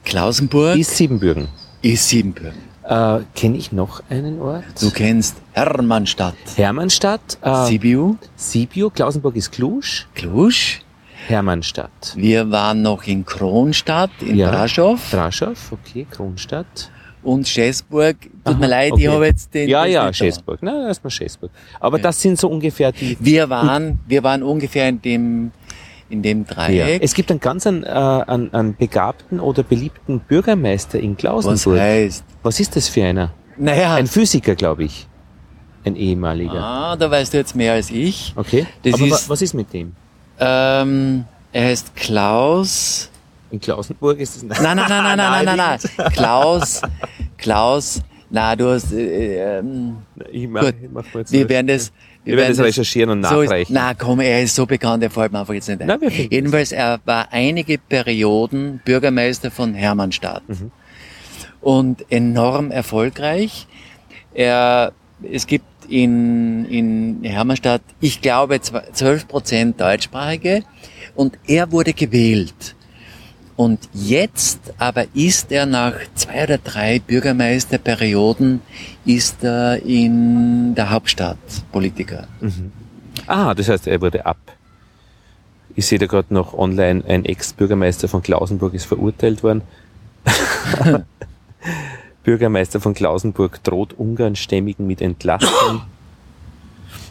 Klausenburg ist Siebenbürgen. ist Siebenbürgen. Äh, Kenne ich noch einen Ort? Du kennst Hermannstadt, Hermannstadt, äh, Sibiu, Sibiu, Klausenburg ist Cluj, Cluj. Hermannstadt. Wir waren noch in Kronstadt, in Ja. Braschow Draschow, okay, Kronstadt. und Schäßburg. Tut Aha, mir leid, okay. ich habe jetzt den. Ja, ja, da. Schäßburg. Na, erstmal Schäßburg. Aber das sind so ungefähr die. Wir waren, wir waren ungefähr in dem, in dem Ja. Dreieck. Es gibt einen ganz einen, äh, einen, einen begabten oder beliebten Bürgermeister in Was Klausenburg. heißt? Was ist das für einer? Naja, Ein Physiker, glaube ich. Ein ehemaliger. ah, da weißt du jetzt mehr als ich. Okay. Das Aber ist- was ist mit dem? Ähm, er heißt Klaus. In Klausenburg ist es. Nein, nein, nein, nein, nein, nein, nein, nein. Klaus, Klaus, na, du hast, äh, ähm, Ich mach, Gut. ich mach mal wir werden das, Wir werden das recherchieren und so nachreichen. Na komm, er ist so bekannt, er fällt mir einfach jetzt nicht ein. Wir finden Jedenfalls, er war einige Perioden Bürgermeister von Hermannstadt. Mhm. Und enorm erfolgreich. Er, es gibt in, in Hermannstadt, ich glaube, 12 Prozent Deutschsprachige. Und er wurde gewählt. Und jetzt aber ist er nach zwei oder drei Bürgermeisterperioden ist er in der Hauptstadt Politiker. Ah, das heißt, er wurde ab. Ich sehe da gerade noch online, ein Ex-Bürgermeister von Klausenburg ist verurteilt worden. Bürgermeister von Klausenburg droht Ungarnstämmigen mit Entlassung.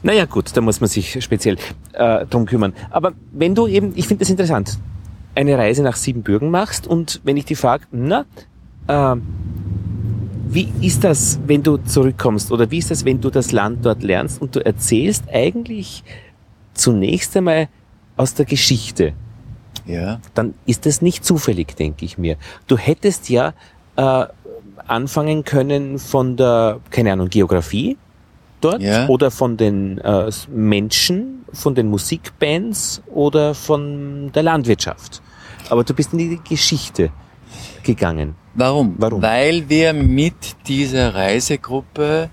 naja, gut, da muss man sich speziell äh, drum kümmern. Aber wenn du eben, ich finde das interessant, eine Reise nach Siebenbürgen machst und wenn ich die frage, na, äh, wie ist das, wenn du zurückkommst oder wie ist das, wenn du das Land dort lernst und du erzählst eigentlich zunächst einmal aus der Geschichte? Ja. Dann ist das nicht zufällig, denke ich mir. Du hättest ja äh, anfangen können von der, keine Ahnung, Geografie dort Ja. oder von den äh, Menschen, von den Musikbands oder von der Landwirtschaft. Aber du bist in die Geschichte gegangen. Warum? Warum? Weil wir mit dieser Reisegruppe,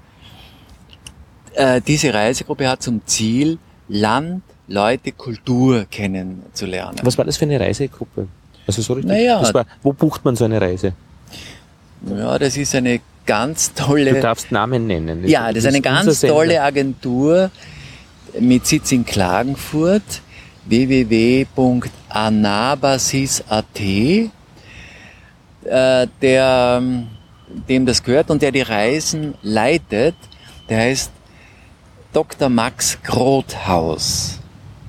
äh, diese Reisegruppe hat zum Ziel, Land, Leute, Kultur kennenzulernen. Was war das für eine Reisegruppe? Also so richtig? Naja. Das war, wo bucht man so eine Reise? Ja, das ist eine ganz Du tolle, darfst Namen nennen. ja, das ist eine ganz tolle Agentur mit Sitz in Klagenfurt, www.anabasis.at, äh, der, ähm, dem das gehört und der die Reisen leitet, der heißt Dr. Max Grothaus.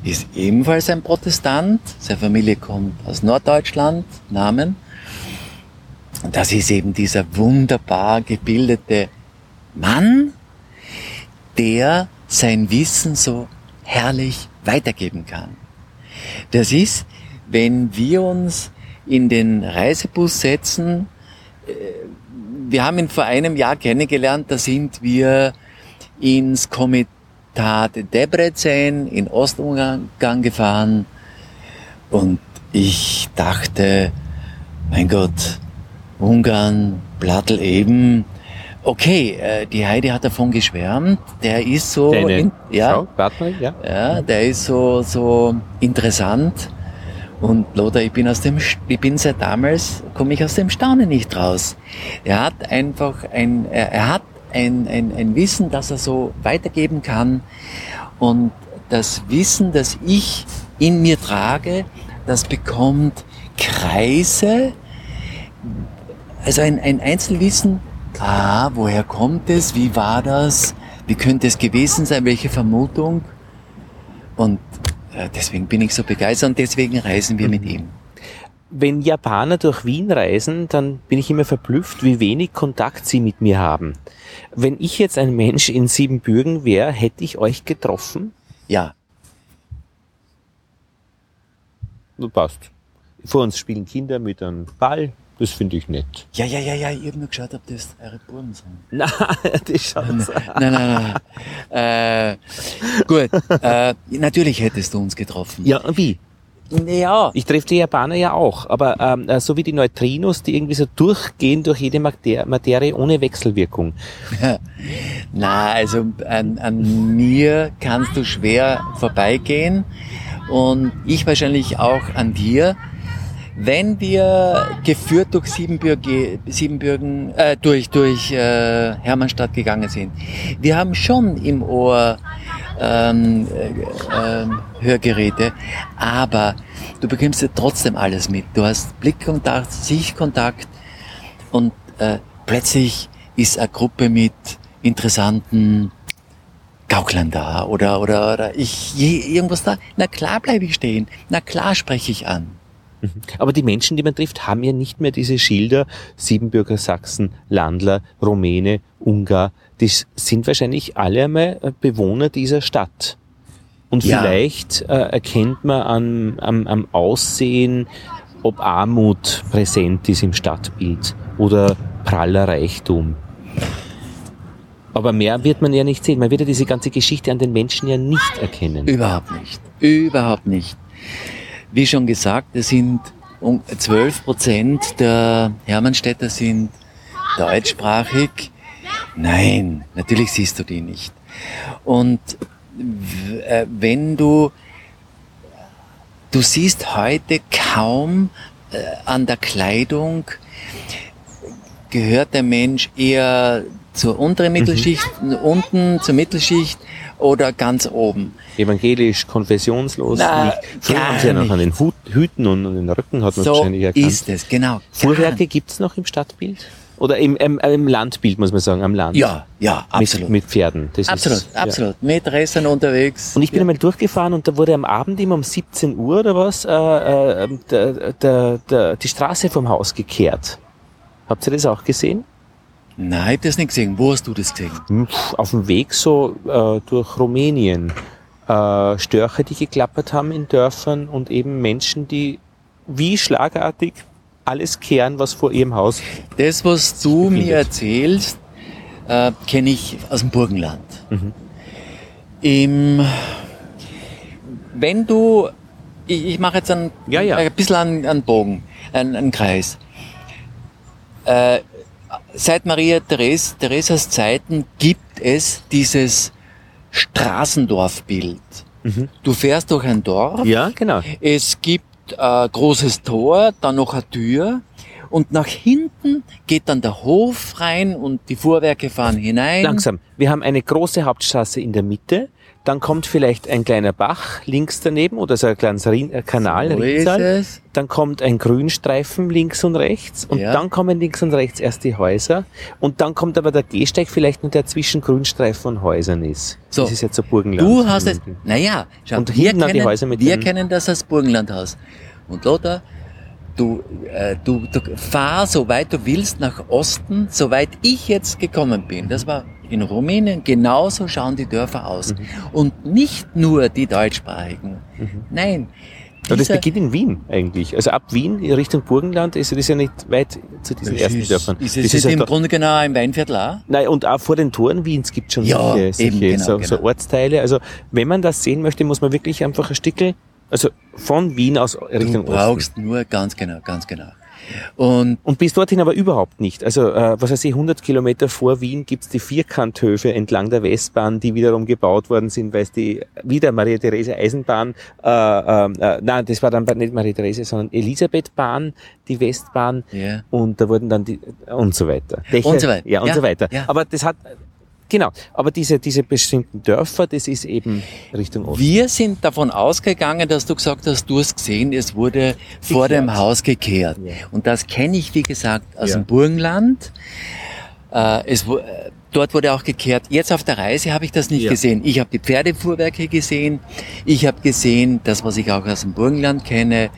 Ist ebenfalls ein Protestant. Seine Familie kommt aus Norddeutschland, Namen. Und das ist eben dieser wunderbar gebildete Mann, der sein Wissen so herrlich weitergeben kann. Das ist, wenn wir uns in den Reisebus setzen, äh, wir haben ihn vor einem Jahr kennengelernt, da sind wir ins Komitat Debrecen in Ostungarn gefahren und ich dachte, mein Gott, Ungarn, Plattel eben, okay, äh, die Heidi hat davon geschwärmt, der ist so, in, ja, Frau, ja? ja, der ist so, so interessant. Und Lothar, ich bin aus dem, ich bin seit damals, komme ich aus dem Staunen nicht raus. Er hat einfach ein, er, er hat ein, ein, ein Wissen, das er so weitergeben kann. Und das Wissen, das ich in mir trage, das bekommt Kreise, also ein, ein Einzelwissen, ah, woher kommt es, wie war das, wie könnte es gewesen sein, welche Vermutung. Und äh, deswegen bin ich so begeistert und deswegen reisen wir mit ihm. Wenn Japaner durch Wien reisen, dann bin ich immer verblüfft, wie wenig Kontakt sie mit mir haben. Wenn ich jetzt ein Mensch in Siebenbürgen wäre, hätte ich euch getroffen? Ja, Du passt. Vor uns spielen Kinder mit einem Ball. Das finde ich nett. ja, ja, ja, ja, ich habe nur geschaut, ob das eure Buben sind. Na, das schaut's. Nein, nein, nein. äh, gut, äh, natürlich hättest du uns getroffen. Ja, wie? Ja. Ich treffe die Japaner ja auch, aber ähm, äh, so wie die Neutrinos, die irgendwie so durchgehen durch jede Mater Materie ohne Wechselwirkung. Na, also an, an mir kannst du schwer vorbeigehen und ich wahrscheinlich auch an dir. Wenn wir geführt durch Siebenbürge, Siebenbürgen, äh, durch, durch äh, Hermannstadt gegangen sind, wir haben schon im Ohr ähm, äh, äh, Hörgeräte, aber du bekommst ja trotzdem alles mit. Du hast Blickkontakt, Sichtkontakt und äh, plötzlich ist eine Gruppe mit interessanten Gauklern da oder, oder, oder ich je, irgendwas da. Na klar bleibe ich stehen. Na klar spreche ich an. Mhm. Aber die Menschen, die man trifft, haben ja nicht mehr diese Schilder Siebenbürger Sachsen, Landler, Rumäne, Ungar. Die sind wahrscheinlich alle einmal äh, Bewohner dieser Stadt. Und Ja. vielleicht äh, erkennt man am, am, am Aussehen, ob Armut präsent ist im Stadtbild oder praller Reichtum. Aber mehr wird man ja nicht sehen. Man wird ja diese ganze Geschichte an den Menschen ja nicht erkennen. Überhaupt nicht. Überhaupt nicht. Wie schon gesagt, es sind um 12 Prozent der Hermannstädter sind deutschsprachig. Nein, natürlich siehst du die nicht. Und äh, wenn du, du siehst heute kaum äh, an der Kleidung, gehört der Mensch eher zur unteren Mittelschicht, unten zur Mittelschicht oder ganz oben. evangelisch, konfessionslos Na. Früher haben sie ja noch an den Hut, Hüten und an den Rücken hat man So wahrscheinlich erkannt. ist es, genau. Fuhrwerke gibt's noch im Stadtbild? Oder im, im, im Landbild, muss man sagen, am Land? Ja, ja, absolut. Mit, mit Pferden. Das absolut, ist, ja. absolut. Mit Racern unterwegs. Und ich bin einmal durchgefahren und da wurde am Abend immer um 17 Uhr oder was äh, äh, der, der, der, die Straße vom Haus gekehrt. Habt ihr das auch gesehen? Nein, ich hab das nicht gesehen. Wo hast du das gesehen? Hm, Auf dem Weg so äh, durch Rumänien. Äh, Störche, die geklappert haben in Dörfern und eben Menschen, die wie schlagartig alles kehren, was vor ihrem Haus. Das, was du Befindet. mir erzählst, äh, kenne ich aus dem Burgenland. Mhm. Im, wenn du, ich, ich mache jetzt einen, Ja, ja. ein bisschen einen, einen Bogen, einen, einen Kreis. Äh, seit Maria Theres, Theresas Zeiten gibt es dieses Straßendorfbild. Mhm. Du fährst durch ein Dorf, Ja, genau. es gibt ein großes Tor, dann noch eine Tür und nach hinten geht dann der Hof rein und die Fuhrwerke fahren hinein. Langsam. Wir haben eine große Hauptstraße in der Mitte. Dann kommt vielleicht ein kleiner Bach links daneben oder so ein kleines Rien äh, Kanal, So es. Dann kommt ein Grünstreifen links und rechts und Ja. dann kommen links und rechts erst die Häuser und dann kommt aber der Gehsteig vielleicht noch, der zwischen Grünstreifen und Häusern ist. So. Das ist jetzt so Burgenland. Du hast es, naja, schau, Und wir, an die kennen, Häuser mit wir kennen das als Burgenlandhaus. Und Lothar, du, äh, du, du fahr so weit du willst nach Osten, so weit ich jetzt gekommen bin. Das war in Rumänien, genauso schauen die Dörfer aus. Mhm. Und nicht nur die deutschsprachigen. Nein. Aber das beginnt in Wien eigentlich. Also ab Wien Richtung Burgenland ist das ja nicht weit zu diesen Das ersten ist, Dörfern. Ist das es nicht ja im da- Grunde genau im Weinviertel auch? Nein, und auch vor den Toren Wiens gibt schon Ja, solche, solche eben, genau, so, so genau. Ortsteile. Also wenn man das sehen möchte, muss man wirklich einfach ein Stückel, also von Wien aus Du Richtung Osten. brauchst nur, ganz genau, ganz genau. Und Und bis dorthin aber überhaupt nicht. Also äh, was weiß ich, 100 Kilometer vor Wien gibt's die Vierkanthöfe entlang der Westbahn, die wiederum gebaut worden sind, weil es die wieder Maria Therese Eisenbahn, äh, äh, äh, nein, das war dann nicht Maria Therese, sondern Elisabethbahn, die Westbahn. ja. Und da wurden dann die und so weiter. Dächer, Und so weiter. Ja, und Ja, so weiter. ja. Aber das hat genau. Aber diese diese bestimmten Dörfer, das ist eben Richtung Osten. Wir sind davon ausgegangen, dass du gesagt hast, du hast gesehen, es wurde vor Gekehrt. dem Haus gekehrt. Ja. Und das kenne ich, wie gesagt, aus Ja. dem Burgenland. Äh, es, äh, dort wurde auch gekehrt. Jetzt auf der Reise habe ich das nicht Ja. gesehen. Ich habe die Pferdefuhrwerke gesehen. Ich habe gesehen, das, was ich auch aus dem Burgenland kenne,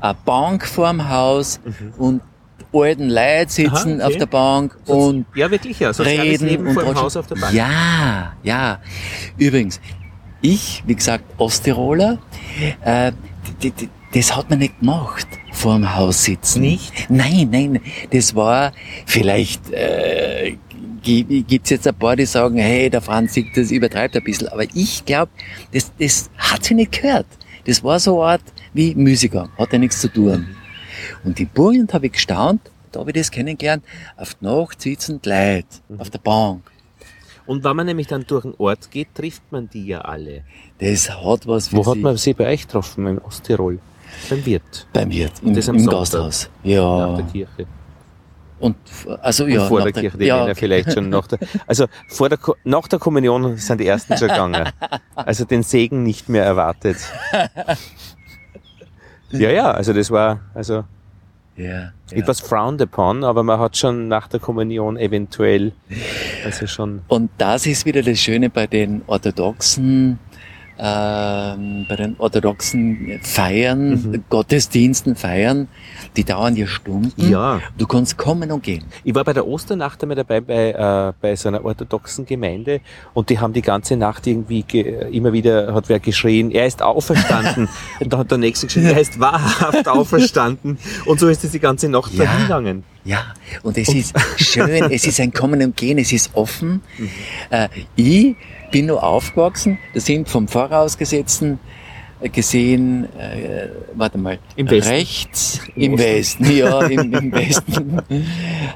eine Bank vorm Haus und alten Leute sitzen. Aha, okay. auf der Bank und ja, wirklich, ja. reden und vor. Haus auf der Bank. Ja, ja. Übrigens, ich, wie gesagt, Osttiroler, äh, das hat man nicht gemacht, vor dem Haus sitzen. Nicht? Nein, nein, das war vielleicht, äh, gi- gibt's jetzt ein paar, die sagen, hey, der Franz Sieg, das übertreibt ein bisschen. Aber ich glaube, das, das hat sich nicht gehört. Das war so eine Art wie Musiker, hat ja nichts zu tun. Und in Burgenland habe ich gestaunt, da habe ich das kennengelernt, auf die Nacht sitzen die Leute, Mhm. auf der Bank. Und wenn man nämlich dann durch den Ort geht, trifft man die ja alle. Das hat was für Wo hat man sie bei euch getroffen? In Osttirol? Beim Wirt. Beim Wirt, im, Das im Sonntag. Gasthaus. Nach Ja. der Kirche. Und, also, Und ja. vor nach der Kirche, die ja, Männer vielleicht schon nach der, also vor der, nach der Kommunion sind die ersten schon gegangen. Also den Segen nicht mehr erwartet. Ja, ja, also das war, also, ja, ja. it was frowned upon, aber man hat schon nach der Kommunion eventuell, also schon, Und das ist wieder das Schöne bei den orthodoxen, ähm, bei den orthodoxen Feiern, Mhm. Gottesdiensten, Feiern, die dauern ja Stunden. ja. Du kannst kommen und gehen. Ich war bei der Osternacht einmal dabei bei, äh, bei so einer orthodoxen Gemeinde und die haben die ganze Nacht irgendwie ge immer wieder hat wer geschrien, er ist auferstanden. und dann hat der nächste geschrien, er ist wahrhaft auferstanden. Und so ist es die ganze Nacht Ja. dahingegangen. Ja, und es ist schön, es ist ein Kommen und Gehen, es ist offen. Äh, ich bin nur aufgewachsen, da sind vom Vorausgesetzten gesehen, äh, warte mal, Im rechts, Im im. Westen, ja, im, im Westen.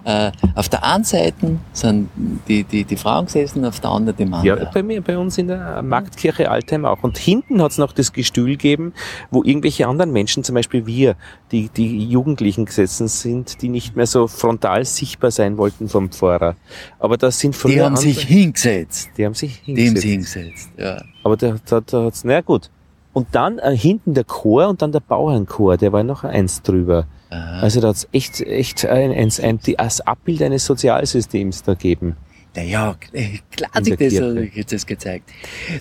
äh, auf der einen Seite sind die, die, die Frauen gesessen, auf der anderen die Männer. Ja, bei mir, bei uns in der Marktkirche Altheim auch. Und hinten hat's noch das Gestühl gegeben, wo irgendwelche anderen Menschen, zum Beispiel wir, die, die Jugendlichen gesessen sind, die nicht mehr so frontal sichtbar sein wollten vom Pfarrer. Aber das sind früher die haben andere- sich hingesetzt. die haben sich Die haben hingesetzt. sich hingesetzt, ja. Aber da, da, da hat's, na gut. Und dann äh, hinten der Chor und dann der Bauernchor, der war noch eins drüber. Aha. Also da hat's echt, echt ein, ein, ein, die, das Abbild eines Sozialsystems da geben. Na ja, äh, klar hat sich das, das gezeigt.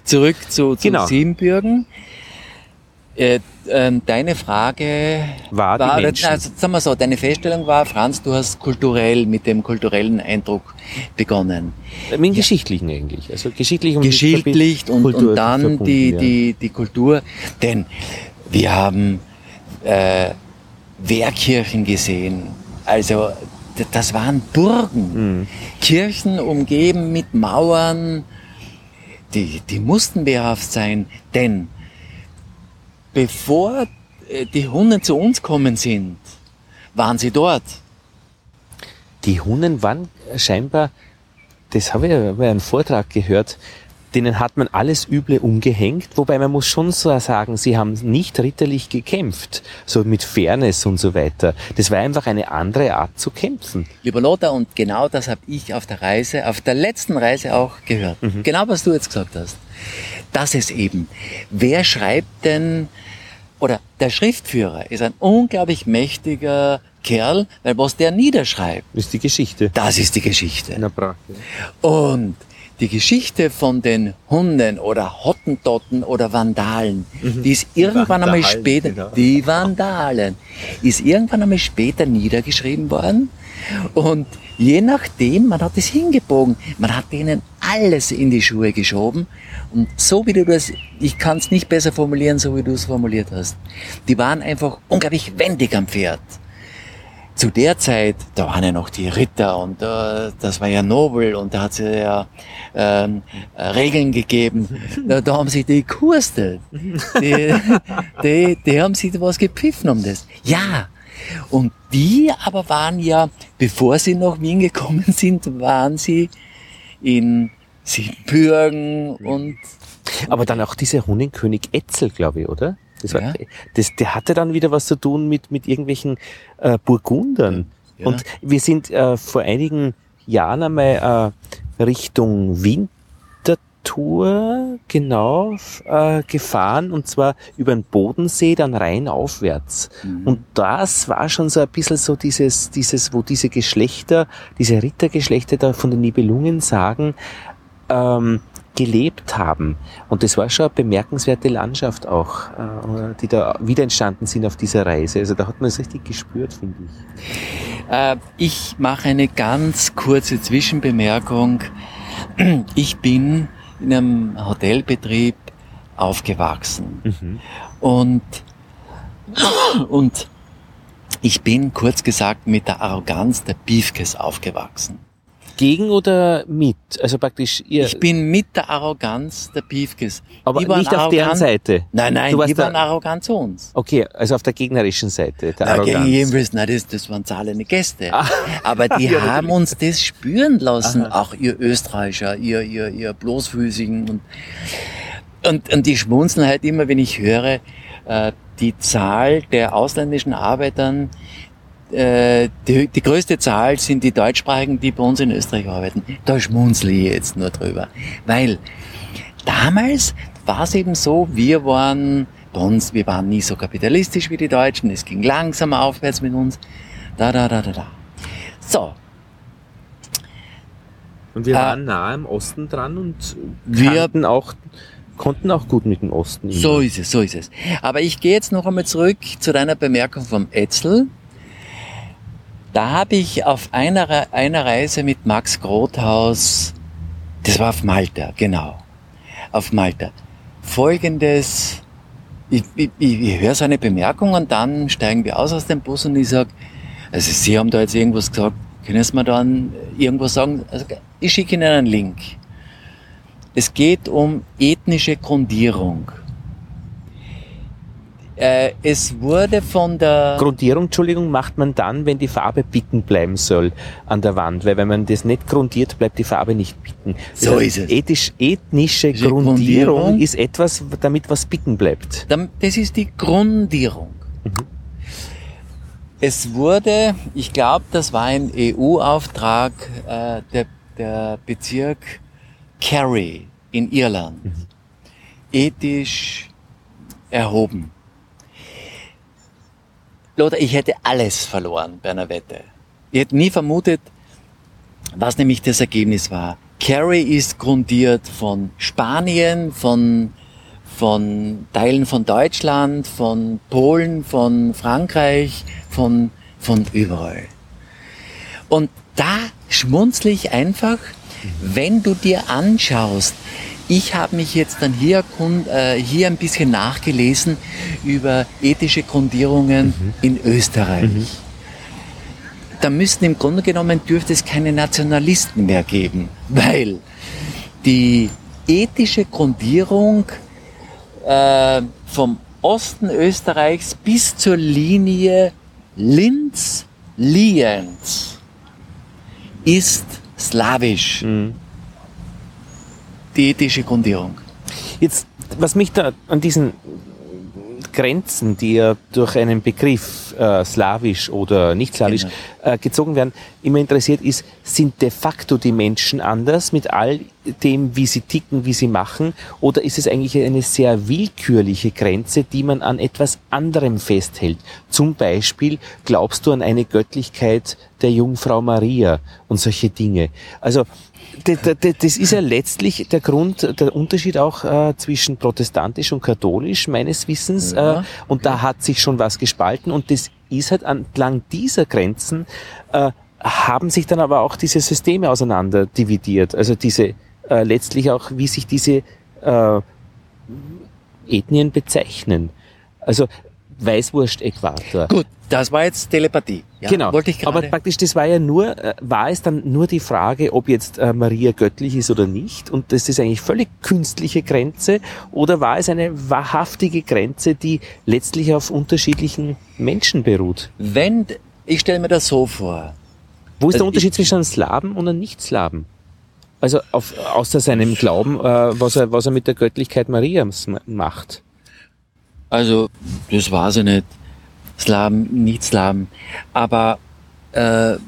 Zurück zu, zu Genau. Siebenbürgen. Äh, ähm, deine Frage War die Menschen. also, sagen wir so, deine Feststellung war, Franz, du hast kulturell mit dem kulturellen Eindruck begonnen. Äh, Mit dem Geschichtlichen eigentlich. Also geschichtlich und Geschichtlich und, und dann die, ja. die, die Kultur. Denn wir haben äh, Wehrkirchen gesehen. Also das waren Burgen. Mhm. Kirchen umgeben mit Mauern. Die, die mussten wehrhaft sein, denn bevor äh, die Hunden zu uns kommen sind, waren sie dort. Die Hunden waren scheinbar, das habe ich ja bei einem Vortrag gehört, denen hat man alles Üble umgehängt, wobei man muss schon so sagen, sie haben nicht ritterlich gekämpft, so mit Fairness und so weiter. Das war einfach eine andere Art zu kämpfen. Lieber Lothar, und genau das habe ich auf der Reise, auf der letzten Reise auch gehört. Genau was du jetzt gesagt hast. Das ist eben, wer schreibt denn, oder der Schriftführer ist ein unglaublich mächtiger Kerl, weil was der niederschreibt, Das ist die Geschichte. das ist die Geschichte. Na, bra- Und die Geschichte von den Hunden oder Hottentotten oder Vandalen, die ist irgendwann einmal Vandalen, später, genau. die Vandalen, ist irgendwann einmal später niedergeschrieben worden. Und je nachdem, man hat es hingebogen, man hat denen alles in die Schuhe geschoben. Und so wie du das, ich kann es nicht besser formulieren, so wie du es formuliert hast. Die waren einfach unglaublich wendig am Pferd zu der Zeit, da waren ja noch die Ritter und äh, das war ja nobel und da hat es ja ähm, äh, Regeln gegeben. Da, da haben sie die gekurstet. Die, die, die haben sich was gepfiffen um das. Ja. Und die aber waren ja, bevor sie nach Wien gekommen sind, waren sie in Siebenbürgen und Aber dann auch dieser Hundenkönig Etzel, glaube ich, oder? Das war, Ja. das, der hatte dann wieder was zu tun mit, mit irgendwelchen äh, Burgundern. Ja. Und wir sind äh, vor einigen Jahren einmal äh, Richtung Winterthur genau äh, gefahren und zwar über den Bodensee dann rein aufwärts. Und das war schon so ein bisschen so dieses, dieses, wo diese Geschlechter, diese Rittergeschlechter da von den Nibelungen sagen, ähm, gelebt haben. Und das war schon eine bemerkenswerte Landschaft auch, äh, die da wieder entstanden sind auf dieser Reise. Also da hat man es richtig gespürt, finde ich. Äh, ich mache eine ganz kurze Zwischenbemerkung. Ich bin in einem Hotelbetrieb aufgewachsen Mhm. und, und ich bin kurz gesagt mit der Arroganz der Beefkes aufgewachsen. Gegen oder mit? Also praktisch ihr. Ich bin mit der Arroganz der Piefkes. aber Die nicht auf deren Seite. Nein, nein, Du warst die waren da- arrogant zu uns. Okay, also auf der gegnerischen Seite, der Ja, Arroganz. gegen jedenfalls, nein, das, das waren zahlende Gäste. Ah. Aber die Ja, haben uns das spüren lassen, auch ihr Österreicher, ihr, ihr, ihr Bloßfüßigen. Und, und, und die schmunzeln halt immer, wenn ich höre, äh, die Zahl der ausländischen Arbeitern, äh, die, die größte Zahl sind die Deutschsprachigen, die bei uns in Österreich arbeiten. Da schmunzle ich jetzt nur drüber. Weil damals war es eben so, wir waren bei uns, wir waren nie so kapitalistisch wie die Deutschen, es ging langsam aufwärts mit uns. Da, da, da, da, da. So, Und wir Ah. waren nah im Osten dran und Wir- auch, konnten auch gut mit dem Osten. immer. so ist es, so ist es. Aber ich gehe jetzt noch einmal zurück zu deiner Bemerkung vom Etzel. Da habe ich auf einer, einer Reise mit Max Grothaus, das war auf Malta, genau, auf Malta, folgendes, ich, ich, ich höre seine Bemerkung und dann steigen wir aus aus dem Bus und ich sage, also Sie haben da jetzt irgendwas gesagt, können Sie mir dann irgendwas sagen? Also ich schicke Ihnen einen Link. Es geht um ethnische Grundierung. Äh, es wurde von der... Grundierung, Entschuldigung, macht man dann, wenn die Farbe bicken bleiben soll an der Wand, weil wenn man das nicht grundiert, bleibt die Farbe nicht bicken. So Das ist es. Ethisch, ethnische Grundierung, Grundierung. ist etwas, damit was bicken bleibt. Das ist die Grundierung. Mhm. Es wurde, ich glaube, das war ein EU-Auftrag, äh, der, der Bezirk Kerry in Irland, Mhm. ethisch erhoben. Lothar, ich hätte alles verloren bei einer Wette. Ich hätte nie vermutet, was nämlich das Ergebnis war. Kerry ist grundiert von Spanien, von, von Teilen von Deutschland, von Polen, von Frankreich, von, von überall. Und da schmunzle ich einfach, wenn du dir anschaust, ich habe mich jetzt dann hier, äh, hier ein bisschen nachgelesen über ethische Grundierungen in Österreich. Da müssten im Grunde genommen dürfte es keine Nationalisten mehr geben, weil die ethische Grundierung äh, vom Osten Österreichs bis zur Linie Linz-Lienz ist slawisch, die ethische Grundierung. Jetzt, was mich da an diesen Grenzen, die ja durch einen Begriff äh, slawisch oder nicht slawisch Genau. äh, gezogen werden, immer interessiert ist, sind de facto die Menschen anders mit all dem, wie sie ticken, wie sie machen, oder ist es eigentlich eine sehr willkürliche Grenze, die man an etwas anderem festhält? Zum Beispiel glaubst du an eine Göttlichkeit der Jungfrau Maria und solche Dinge. Also das ist ja letztlich der Grund, der Unterschied auch äh, zwischen protestantisch und katholisch meines Wissens. Ja, äh, und da hat sich schon was gespalten und das ist halt entlang dieser Grenzen äh, haben sich dann aber auch diese Systeme auseinander dividiert. Also diese äh, letztlich auch, wie sich diese äh, Ethnien bezeichnen. Also Weißwurst-Äquator. Gut, das war jetzt Telepathie. Ja, genau. Wollte ich Aber gerade. praktisch, das war ja nur, äh, war es dann nur die Frage, ob jetzt äh, Maria göttlich ist oder nicht? Und das ist eigentlich völlig künstliche Grenze? Oder war es eine wahrhaftige Grenze, die letztlich auf unterschiedlichen Menschen beruht? Wenn, ich stelle mir das so vor. Wo ist der Also Unterschied ich- zwischen einem Slaven und einem Nicht-Slaven? Also auf, außer seinem Glauben, äh, was, er, was er mit der Göttlichkeit Mariams ma- macht. Also, das war sie nicht. Slaven, nicht Slaven. Aber äh, äh,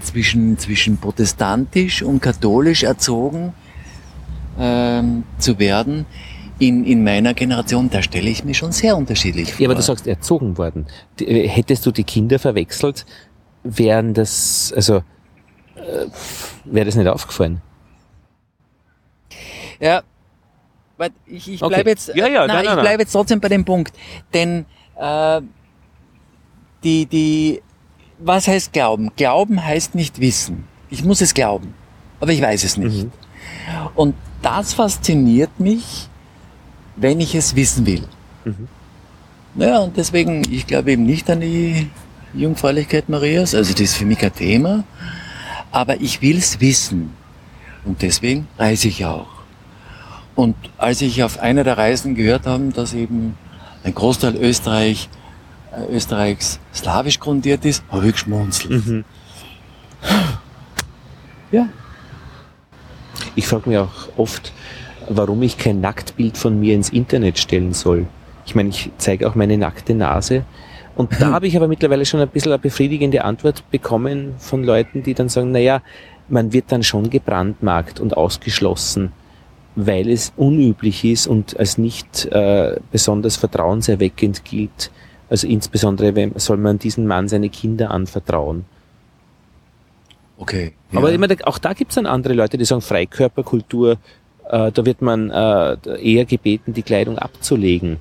zwischen, zwischen protestantisch und katholisch erzogen ähm, zu werden, in, in meiner Generation, da stelle ich mir schon sehr unterschiedlich vor. Ja, aber du sagst erzogen worden. Äh, hättest du die Kinder verwechselt, wären das, also, äh, wäre das nicht aufgefallen? Ja, ich, ich Okay. bleibe jetzt, Ja, ja, nein, nein, nein, ich bleibe jetzt trotzdem bei dem Punkt, denn äh, die, die, was heißt Glauben? Glauben heißt nicht wissen. Ich muss es glauben, aber ich weiß es nicht. Mhm. Und das fasziniert mich, wenn ich es wissen will. Mhm. Naja, und deswegen, ich glaube eben nicht an die Jungfräulichkeit Marias. Also das ist für mich kein Thema. Aber ich will es wissen. Und deswegen reise ich auch. Und als ich auf einer der Reisen gehört habe, dass eben ein Großteil Österreich, äh, Österreichs slawisch grundiert ist, habe ich geschmunzelt. Mhm. Ja. Ich frage mich auch oft, warum ich kein Nacktbild von mir ins Internet stellen soll. Ich meine, ich zeige auch meine nackte Nase. Und da habe ich aber mittlerweile schon ein bisschen eine befriedigende Antwort bekommen von Leuten, die dann sagen, naja, man wird dann schon gebrandmarkt und ausgeschlossen, weil es unüblich ist und als nicht äh, besonders vertrauenserweckend gilt. Also insbesondere wenn, soll man diesen Mann seine Kinder anvertrauen. Okay. Ja. Aber immer, auch da gibt es dann andere Leute, die sagen, Freikörperkultur, äh, da wird man äh, eher gebeten, die Kleidung abzulegen.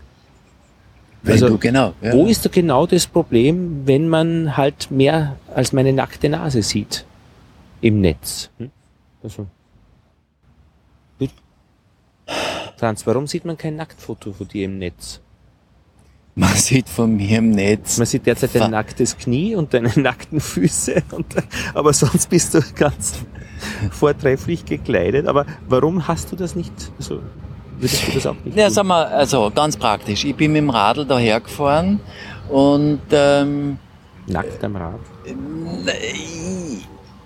Wenn also, du, genau. Ja. Wo ist da genau das Problem, wenn man halt mehr als meine nackte Nase sieht im Netz? Hm? Also, Franz, warum sieht man kein Nacktfoto von dir im Netz? Man sieht von mir im Netz. Man sieht derzeit dein nacktes Knie und deine nackten Füße, und, aber sonst bist du ganz vortrefflich gekleidet. Aber warum hast du das nicht? Also, würdest du das auch nicht? Ja, sag mal, also ganz praktisch. Ich bin mit dem Radl dahergefahren und ähm, nackt am Rad.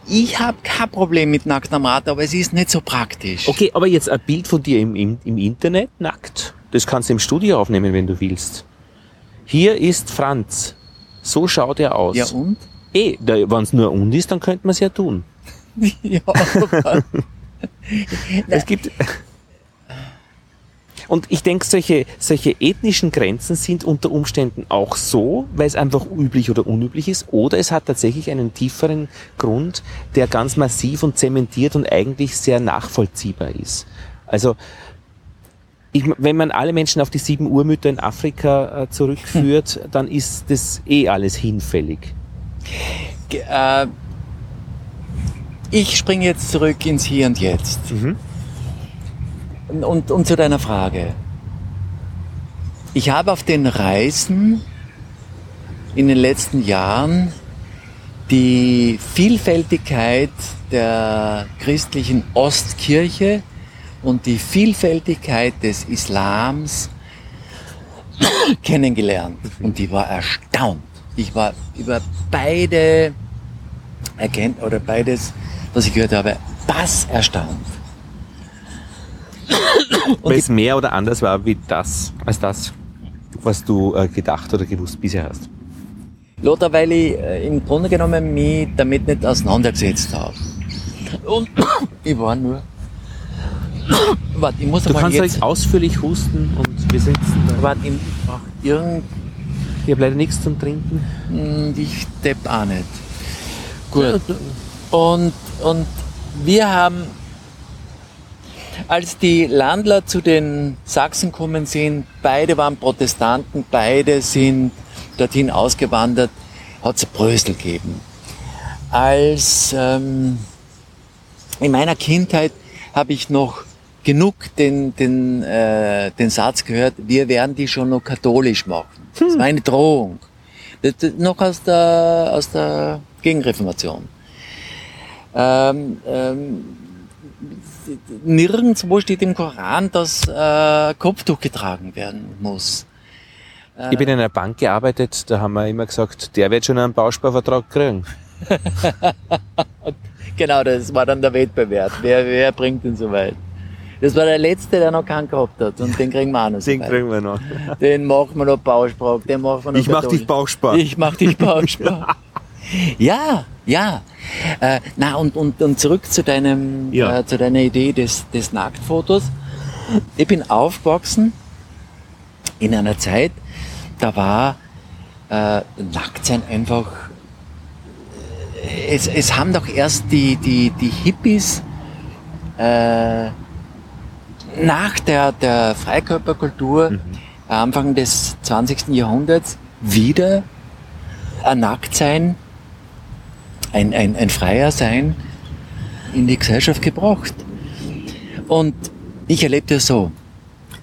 Ich habe kein Problem mit nackt am Rad, aber es ist nicht so praktisch. Okay, aber jetzt ein Bild von dir im, im, im Internet nackt, das kannst du im Studio aufnehmen, wenn du willst. Hier ist Franz. So schaut er aus. Ja und? Eh, wenn es nur und ist, dann könnte man es ja tun. ja. es gibt. Und ich denke, solche, solche ethnischen Grenzen sind unter Umständen auch so, weil es einfach üblich oder unüblich ist, oder es hat tatsächlich einen tieferen Grund, der ganz massiv und zementiert und eigentlich sehr nachvollziehbar ist. Also, ich, wenn man alle Menschen auf die sieben Urmütter in Afrika äh, zurückführt, hm. dann ist das eh alles hinfällig. Äh, ich springe jetzt zurück ins Hier und Jetzt. Mhm. Und, und zu deiner Frage. Ich habe auf den Reisen in den letzten Jahren die Vielfältigkeit der christlichen Ostkirche und die Vielfältigkeit des Islams kennengelernt. Und ich war erstaunt. Ich war über beide erkennt oder beides, was ich gehört habe, was erstaunt. Weil es mehr oder anders war wie das, als das, was du äh, gedacht oder gewusst bisher hast. Lothar, weil ich äh, im Grunde genommen mich damit nicht auseinandergesetzt habe. Und ich war nur. Warte, ich muss du kannst jetzt ausführlich husten und wir sitzen da. Warte, ich brauche irgend. Ich habe leider nichts zum Trinken. Hm, ich depp auch nicht. Gut. Und, und wir haben als die Landler zu den Sachsen kommen sind, beide waren Protestanten, beide sind dorthin ausgewandert, hat es Brösel gegeben. Als ähm, in meiner Kindheit habe ich noch genug den, den, äh, den Satz gehört, wir werden die schon noch katholisch machen. Das war eine Drohung. Das, das, noch aus der, aus der Gegenreformation. Ähm, ähm, nirgendwo steht im Koran, dass äh, Kopftuch getragen werden muss. Äh, ich bin in einer Bank gearbeitet, da haben wir immer gesagt, der wird schon einen Bausparvertrag kriegen. genau, das war dann der Wettbewerb. Wer, wer bringt ihn so weit? Das war der letzte, der noch keinen gehabt hat. Und den kriegen wir auch noch. Den so kriegen wir noch. Den machen wir noch Bausprach. Den machen wir noch ich mach dich Bauspar. Ich mach dich Bauspar. ja, ja. Äh, na und, und, und zurück zu deinem, ja. äh, zu deiner Idee des, des Nacktfotos. Ich bin aufgewachsen in einer Zeit, da war äh, Nacktsein einfach. Äh, es, es haben doch erst die, die, die Hippies äh, nach der, der Freikörperkultur mhm. Anfang des 20. Jahrhunderts wieder ein Nacktsein ein, ein, ein Freier sein in die Gesellschaft gebracht. Und ich erlebte es so.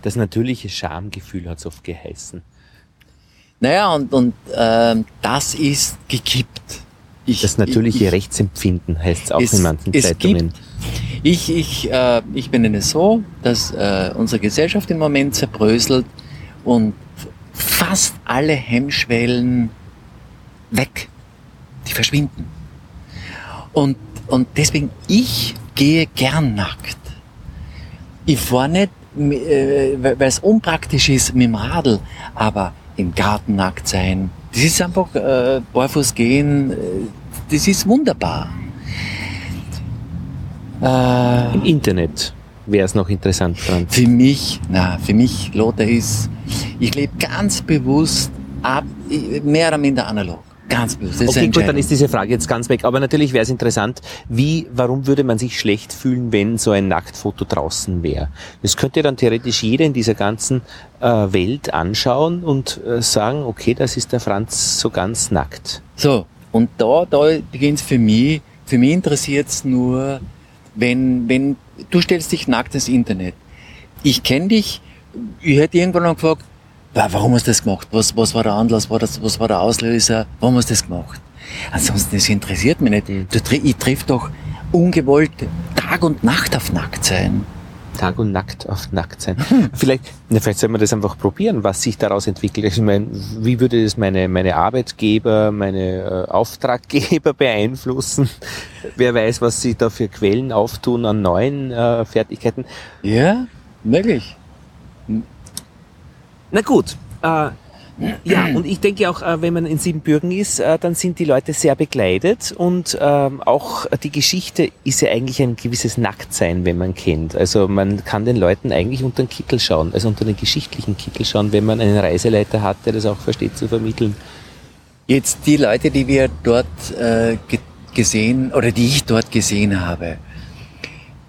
Das natürliche Schamgefühl hat es oft geheißen. Naja, und, und äh, das ist gekippt. Ich, das natürliche ich, Rechtsempfinden heißt es auch in manchen Zeitungen. Gibt, ich, ich, äh, ich benenne es so, dass äh, unsere Gesellschaft im Moment zerbröselt und fast alle Hemmschwellen weg. Die verschwinden. Und, und deswegen, ich gehe gern nackt. Ich fahre nicht, äh, weil es unpraktisch ist mit dem Radl, aber im Garten nackt sein, das ist einfach äh, barfuß gehen, äh, das ist wunderbar. Äh, Im Internet wäre es noch interessant dran. Für mich, na, für mich, Lothar, ist, ich lebe ganz bewusst ab, mehr oder minder analog. Ganz. Das okay, gut, dann ist diese Frage jetzt ganz weg. Aber natürlich wäre es interessant, wie, warum würde man sich schlecht fühlen, wenn so ein Nacktfoto draußen wäre? Das könnte dann theoretisch jeder in dieser ganzen äh, Welt anschauen und äh, sagen, okay, das ist der Franz so ganz nackt. So, und da, da beginnt es für mich, für mich interessiert es nur, wenn, wenn, du stellst dich nackt ins Internet. Ich kenne dich, ich hätte irgendwann noch gefragt, warum hast du das gemacht? Was, was war der Anlass? Was war, das, was war der Auslöser? Warum hast du das gemacht? Ansonsten, das interessiert mich nicht. Du, ich triff doch ungewollt Tag und Nacht auf Nacktsein. Tag und Nackt auf Nackt sein. Vielleicht, na, vielleicht soll man das einfach probieren, was sich daraus entwickelt. Ich meine, wie würde das meine, meine Arbeitgeber, meine äh, Auftraggeber beeinflussen? Wer weiß, was sich da für Quellen auftun an neuen äh, Fertigkeiten. Ja, möglich. Na gut, äh, ja, und ich denke auch, äh, wenn man in Siebenbürgen ist, äh, dann sind die Leute sehr bekleidet und ähm, auch die Geschichte ist ja eigentlich ein gewisses Nacktsein, wenn man kennt. Also man kann den Leuten eigentlich unter den Kittel schauen, also unter den geschichtlichen Kittel schauen, wenn man einen Reiseleiter hat, der das auch versteht zu vermitteln. Jetzt die Leute, die wir dort äh, gesehen oder die ich dort gesehen habe,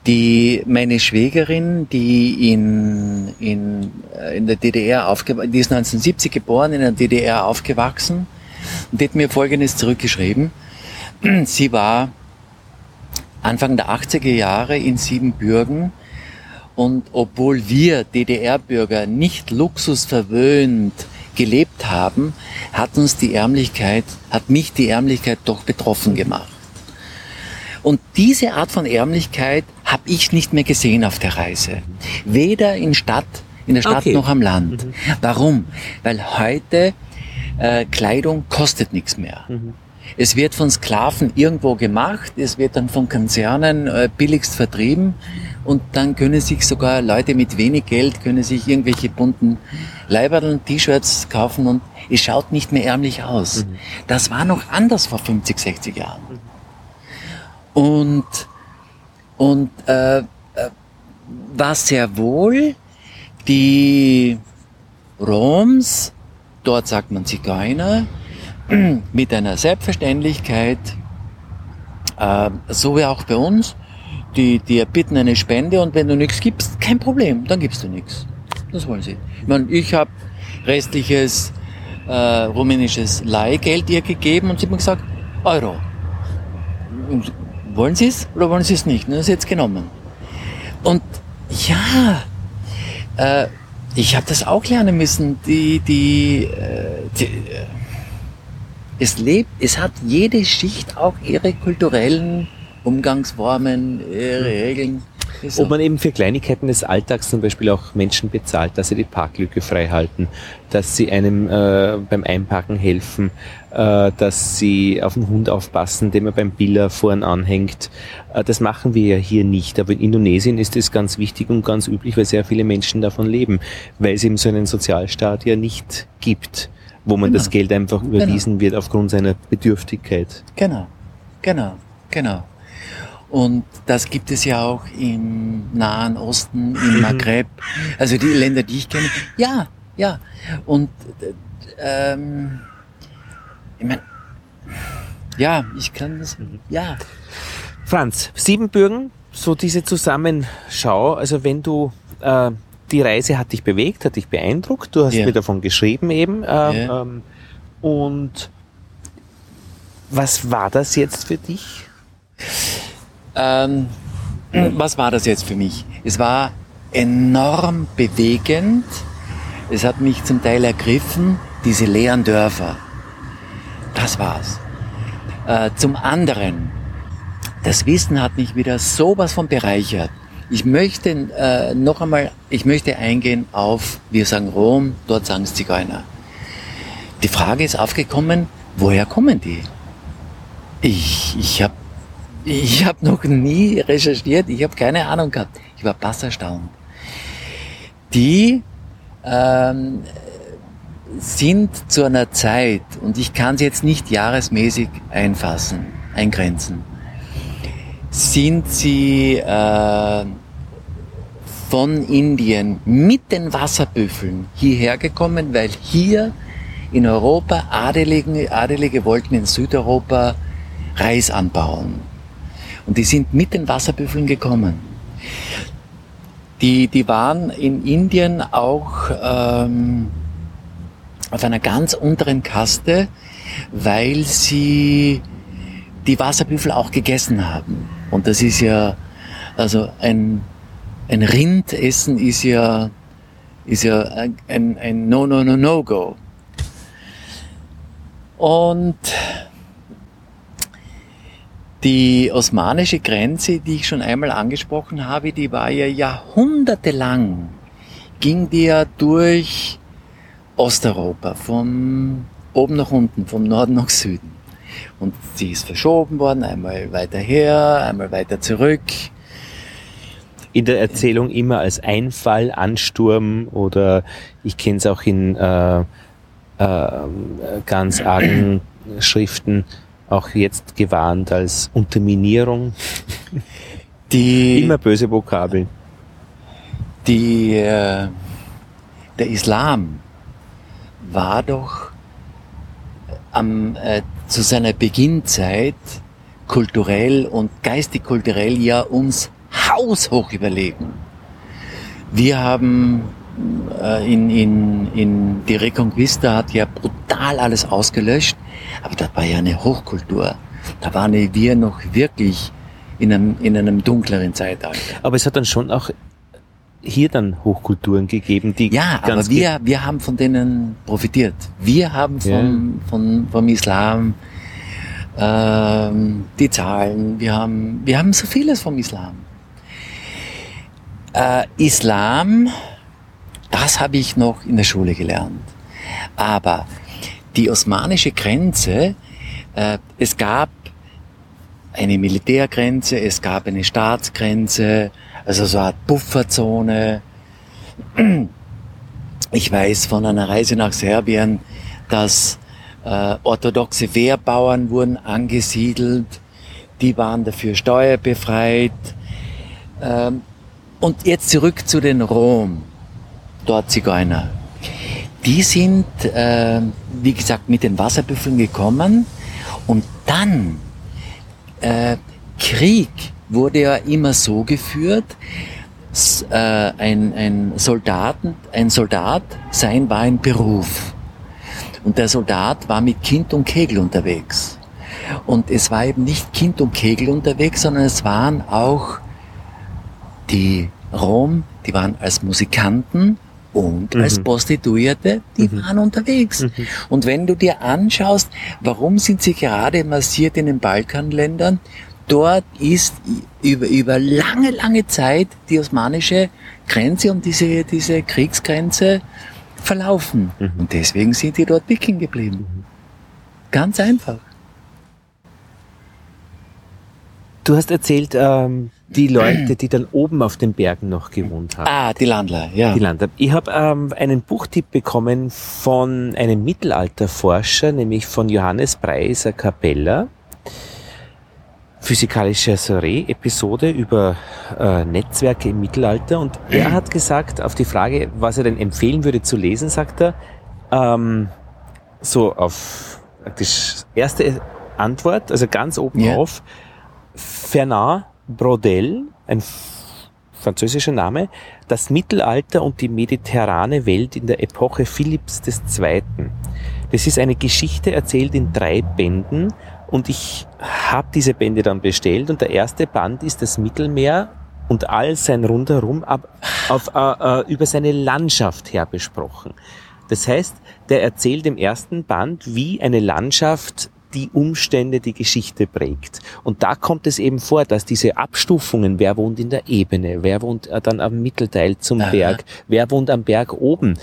die, meine Schwägerin, die in, in, äh, in der DDR aufgewachsen, die ist 1970 geboren, in der DDR aufgewachsen und die hat mir Folgendes zurückgeschrieben. Sie war Anfang der 80er Jahre in Siebenbürgen und obwohl wir DDR-Bürger nicht luxusverwöhnt gelebt haben, hat uns die Ärmlichkeit, hat mich die Ärmlichkeit doch betroffen gemacht. Und diese Art von Ärmlichkeit habe ich nicht mehr gesehen auf der Reise. Weder in Stadt, in der Stadt okay. noch am Land. Mhm. Warum? Weil heute äh, Kleidung kostet nichts mehr. Mhm. Es wird von Sklaven irgendwo gemacht, es wird dann von Konzernen äh, billigst vertrieben und dann können sich sogar Leute mit wenig Geld können sich irgendwelche bunten Leiberln, T-Shirts kaufen und es schaut nicht mehr ärmlich aus. Mhm. Das war noch anders vor 50, 60 Jahren. Und, und äh, äh, war sehr wohl die Roms, dort sagt man Zigeuner, mit einer Selbstverständlichkeit, äh, so wie auch bei uns, die, die erbitten eine Spende und wenn du nichts gibst, kein Problem, dann gibst du nichts. Das wollen sie. Ich meine, ich habe restliches äh, rumänisches Leihgeld ihr gegeben und sie haben gesagt, Euro. Und wollen Sie es oder wollen Sie es nicht? Und das ist jetzt genommen. Und ja, äh, ich habe das auch lernen müssen. Die, die, äh, die äh, es lebt, es hat jede Schicht auch ihre kulturellen Umgangsformen, ihre Regeln. So. Ob man eben für Kleinigkeiten des Alltags zum Beispiel auch Menschen bezahlt, dass sie die Parklücke frei halten, dass sie einem äh, beim Einparken helfen, äh, dass sie auf den Hund aufpassen, den man beim Biller vorn anhängt. Äh, das machen wir ja hier nicht. Aber in Indonesien ist es ganz wichtig und ganz üblich, weil sehr viele Menschen davon leben, weil es eben so einen Sozialstaat ja nicht gibt, wo man genau. das Geld einfach genau. überwiesen genau. wird aufgrund seiner Bedürftigkeit. Genau, genau, genau. Und das gibt es ja auch im Nahen Osten, im mhm. Maghreb, also die Länder, die ich kenne. Ja, ja. Und ähm, ich meine, ja, ich kann das, mhm. ja. Franz, Siebenbürgen, so diese Zusammenschau, also wenn du äh, die Reise hat dich bewegt, hat dich beeindruckt, du hast ja. mir davon geschrieben eben. Äh, ja. ähm, und was war das jetzt für dich? Ähm, was war das jetzt für mich? Es war enorm bewegend. Es hat mich zum Teil ergriffen, diese leeren Dörfer. Das war's. Äh, zum anderen, das Wissen hat mich wieder sowas von bereichert. Ich möchte äh, noch einmal, ich möchte eingehen auf, wir sagen Rom, dort sagen es Zigeuner. Die Frage ist aufgekommen, woher kommen die? Ich, ich habe ich hab noch nie recherchiert, ich habe keine Ahnung gehabt. Ich war bass erstaunt. Die ähm, sind zu einer Zeit, und ich kann sie jetzt nicht jahresmäßig einfassen, eingrenzen, sind sie äh, von Indien mit den Wasserbüffeln hierher gekommen, weil hier in Europa Adelige, Adelige wollten in Südeuropa Reis anbauen. Und die sind mit den Wasserbüffeln gekommen. Die, die waren in Indien auch ähm, auf einer ganz unteren Kaste, weil sie die Wasserbüffel auch gegessen haben. Und das ist ja, also ein, ein Rindessen ist ja, ist ja ein, ein No, No, No, No Go. Und die osmanische Grenze, die ich schon einmal angesprochen habe, die war ja jahrhundertelang, ging die ja durch Osteuropa, von oben nach unten, vom Norden nach Süden. Und sie ist verschoben worden, einmal weiter her, einmal weiter zurück. In der Erzählung immer als Einfall, Ansturm oder ich kenne es auch in äh, äh, ganz argen Schriften auch jetzt gewarnt als Unterminierung. Die, Immer böse Vokabeln. Die, äh, der Islam war doch am, äh, zu seiner Beginnzeit kulturell und geistig-kulturell ja uns haushoch überlegen. Wir haben äh, in, in, in die Reconquista hat ja brutal alles ausgelöscht, aber das war ja eine Hochkultur. Da waren wir noch wirklich in einem, in einem dunkleren Zeitalter. Aber es hat dann schon auch hier dann Hochkulturen gegeben, die ja, aber wir wir haben von denen profitiert. Wir haben vom ja. von, vom Islam ähm, die Zahlen. Wir haben wir haben so vieles vom Islam. Äh, Islam das habe ich noch in der Schule gelernt. Aber die osmanische Grenze, äh, es gab eine Militärgrenze, es gab eine Staatsgrenze, also so eine Art Bufferzone. Ich weiß von einer Reise nach Serbien, dass äh, orthodoxe Wehrbauern wurden angesiedelt, die waren dafür steuerbefreit. Ähm, und jetzt zurück zu den Rom dort Zigeuner. Die sind, äh, wie gesagt, mit den Wasserbüffeln gekommen und dann äh, Krieg wurde ja immer so geführt, äh, ein, ein, Soldaten, ein Soldat sein war ein Beruf. Und der Soldat war mit Kind und Kegel unterwegs. Und es war eben nicht Kind und Kegel unterwegs, sondern es waren auch die Rom, die waren als Musikanten und mhm. als Prostituierte, die mhm. waren unterwegs. Mhm. Und wenn du dir anschaust, warum sind sie gerade massiert in den Balkanländern, dort ist über, über lange, lange Zeit die osmanische Grenze und diese, diese Kriegsgrenze verlaufen. Mhm. Und deswegen sind die dort Wiking geblieben. Mhm. Ganz einfach. Du hast erzählt, ähm, die Leute, die dann oben auf den Bergen noch gewohnt haben. Ah, die Landler, ja. Die Landler. Ich habe ähm, einen Buchtipp bekommen von einem Mittelalterforscher, nämlich von Johannes Preiser Capella. Physikalische Soiree-Episode über äh, Netzwerke im Mittelalter. Und er hat gesagt, auf die Frage, was er denn empfehlen würde zu lesen, sagt er, ähm, so auf praktisch erste Antwort, also ganz oben yeah. auf, Fernand Brodel, ein französischer Name, das Mittelalter und die mediterrane Welt in der Epoche Philipps II. Das ist eine Geschichte erzählt in drei Bänden und ich habe diese Bände dann bestellt und der erste Band ist das Mittelmeer und all sein rundherum ab, auf, äh, äh, über seine Landschaft her besprochen. Das heißt, der erzählt im ersten Band, wie eine Landschaft die Umstände, die Geschichte prägt. Und da kommt es eben vor, dass diese Abstufungen, wer wohnt in der Ebene, wer wohnt äh, dann am Mittelteil zum Aha. Berg, wer wohnt am Berg oben,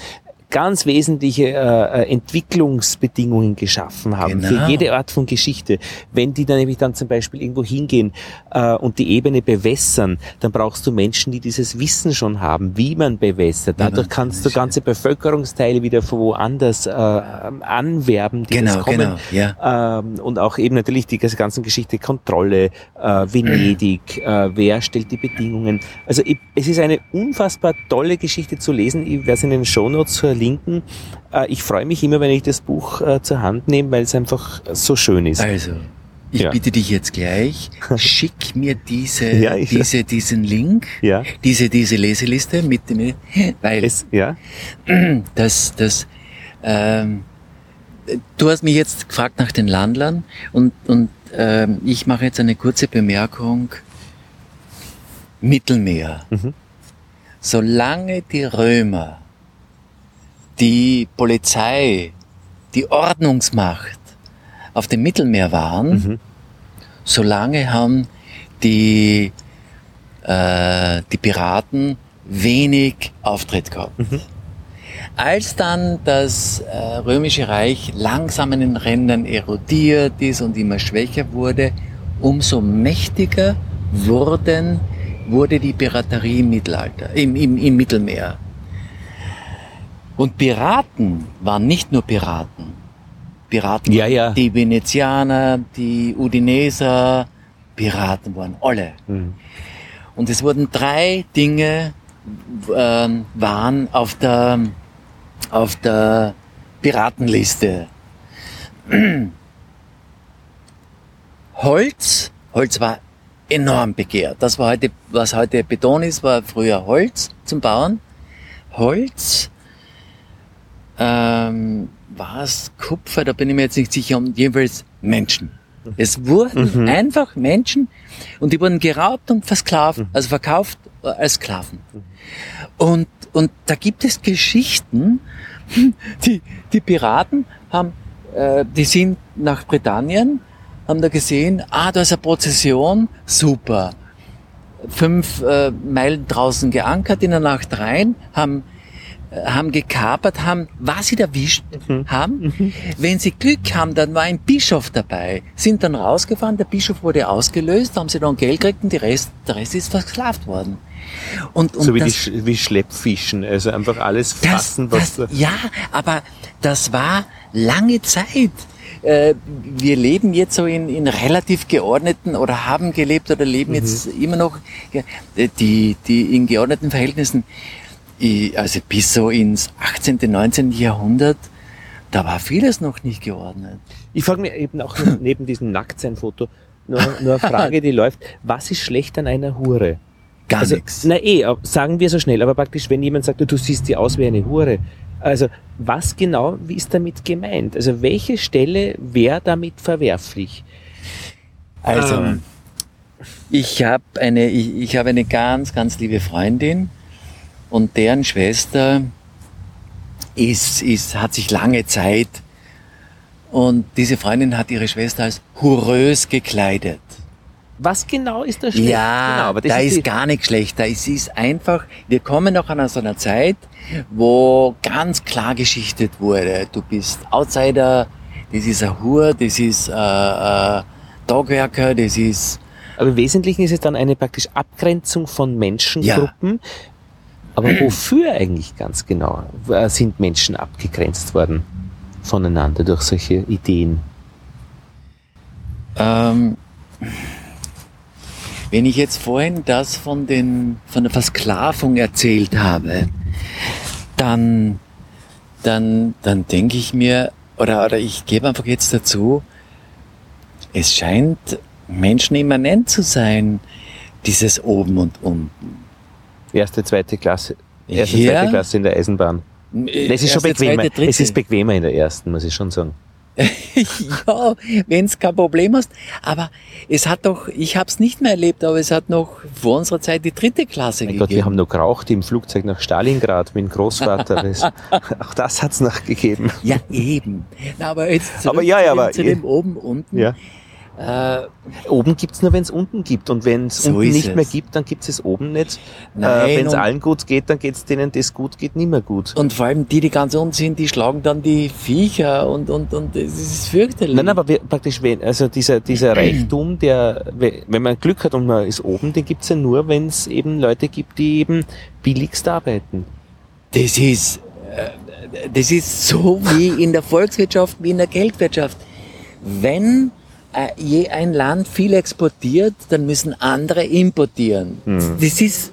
ganz wesentliche äh, äh, Entwicklungsbedingungen geschaffen haben genau. für jede Art von Geschichte. Wenn die dann nämlich dann zum Beispiel irgendwo hingehen äh, und die Ebene bewässern, dann brauchst du Menschen, die dieses Wissen schon haben, wie man bewässert. Dadurch kannst du ganze Bevölkerungsteile wieder von woanders äh, anwerben, die genau, kommen. Genau, ja. ähm, und auch eben natürlich die ganze Geschichte Kontrolle, äh, Venedig, äh, wer stellt die Bedingungen. Also ich, es ist eine unfassbar tolle Geschichte zu lesen. Ich werde es in den Shownotes verlinken. Äh, ich freue mich immer, wenn ich das Buch äh, zur Hand nehme, weil es einfach so schön ist. Also, ich ja. bitte dich jetzt gleich, schick mir diese, ja, diese, diesen Link, ja. diese, diese Leseliste mit dem, weil, es, ja. das, das, ähm, du hast mich jetzt gefragt nach den Landlern und, und ähm, ich mache jetzt eine kurze Bemerkung. Mittelmeer. Mhm. Solange die Römer die Polizei, die Ordnungsmacht auf dem Mittelmeer waren, mhm. solange haben die, äh, die Piraten wenig Auftritt gehabt. Mhm. Als dann das äh, römische Reich langsam in den Rändern erodiert ist und immer schwächer wurde, umso mächtiger wurden, wurde die Piraterie im Mittelalter, im, im, im Mittelmeer. Und Piraten waren nicht nur Piraten. Piraten ja, ja. die Venezianer, die Udineser, Piraten waren alle. Mhm. Und es wurden drei Dinge äh, waren auf der auf der Piratenliste. Holz, Holz war enorm begehrt. Das war heute, was heute Beton ist, war früher Holz zum Bauen. Holz, ähm, war es Kupfer, da bin ich mir jetzt nicht sicher, und jedenfalls Menschen. Es wurden mhm. einfach Menschen und die wurden geraubt und versklavt, mhm. also verkauft als Sklaven. Und, und da gibt es Geschichten, die, die Piraten haben, äh, die sind nach Britannien, haben da gesehen, ah, da ist eine Prozession, super. Fünf äh, Meilen draußen geankert in der Nacht rein, haben haben gekapert, haben, was sie erwischt mhm. haben. Mhm. Wenn sie Glück haben, dann war ein Bischof dabei, sind dann rausgefahren, der Bischof wurde ausgelöst, haben sie dann Geld gekriegt und die Rest, der Rest ist versklavt worden. Und, und so wie, das, die, wie Schleppfischen, also einfach alles fassen, das, was das, Ja, aber das war lange Zeit äh, wir leben jetzt so in, in relativ geordneten oder haben gelebt oder leben mhm. jetzt immer noch die, die in geordneten Verhältnissen ich, also bis so ins 18., 19. Jahrhundert, da war vieles noch nicht geordnet. Ich frage mich eben auch neben diesem Nacktseinfoto nur, nur eine Frage, die läuft. Was ist schlecht an einer Hure? Gar also, nichts. Na eh, sagen wir so schnell, aber praktisch, wenn jemand sagt, du siehst die aus wie eine Hure, also was genau, wie ist damit gemeint? Also welche Stelle wäre damit verwerflich? Also, ähm. ich habe eine, ich, ich habe eine ganz, ganz liebe Freundin, und deren Schwester ist, ist, hat sich lange Zeit und diese Freundin hat ihre Schwester als hurös gekleidet. Was genau ist das schlecht? Ja, genau, aber da ist gar nichts schlechter. Es ist einfach, wir kommen noch an so einer Zeit, wo ganz klar geschichtet wurde. Du bist Outsider, das ist ein Hur, das ist äh, äh, Dogwerker, das ist... Aber im Wesentlichen ist es dann eine praktisch Abgrenzung von Menschengruppen, ja. Aber wofür eigentlich ganz genau sind Menschen abgegrenzt worden voneinander durch solche Ideen? Ähm, wenn ich jetzt vorhin das von, den, von der Versklavung erzählt habe, dann, dann, dann denke ich mir, oder, oder ich gebe einfach jetzt dazu, es scheint Menschen immanent zu sein, dieses Oben und Unten. Erste, zweite Klasse. Erste, ja. zweite Klasse in der Eisenbahn. Es ist schon bequemer. Zweite, es ist bequemer in der ersten, muss ich schon sagen. ja, wenn es kein Problem hast. Aber es hat doch, ich habe es nicht mehr erlebt, aber es hat noch vor unserer Zeit die dritte Klasse mein gegeben. Gott, wir haben noch geraucht im Flugzeug nach Stalingrad mit dem Großvater. Das, auch das hat's noch gegeben. ja, eben. Na, aber jetzt Aber ja, ja, zu dem, aber- zu dem oben, unten. Ja. Äh, Oben gibt's nur, wenn's unten gibt. Und wenn's So unten nicht es. mehr gibt, dann gibt's es oben nicht. Äh, wenn's und- allen gut geht, dann geht's denen, das gut geht, nimmer gut. und vor allem die, die ganz unten sind, die schlagen dann die Viecher und, und, und es ist fürchterlich. Nein, aber wir, praktisch, wenn, also dieser, dieser Reichtum, der, we- wenn man Glück hat und man ist oben, den gibt's ja nur, wenn's eben Leute gibt, die eben billigst arbeiten. Das ist, äh, das ist so wie in der Volkswirtschaft, wie in der Geldwirtschaft. Wenn äh, je ein Land viel exportiert, dann müssen andere importieren. Hm. Das ist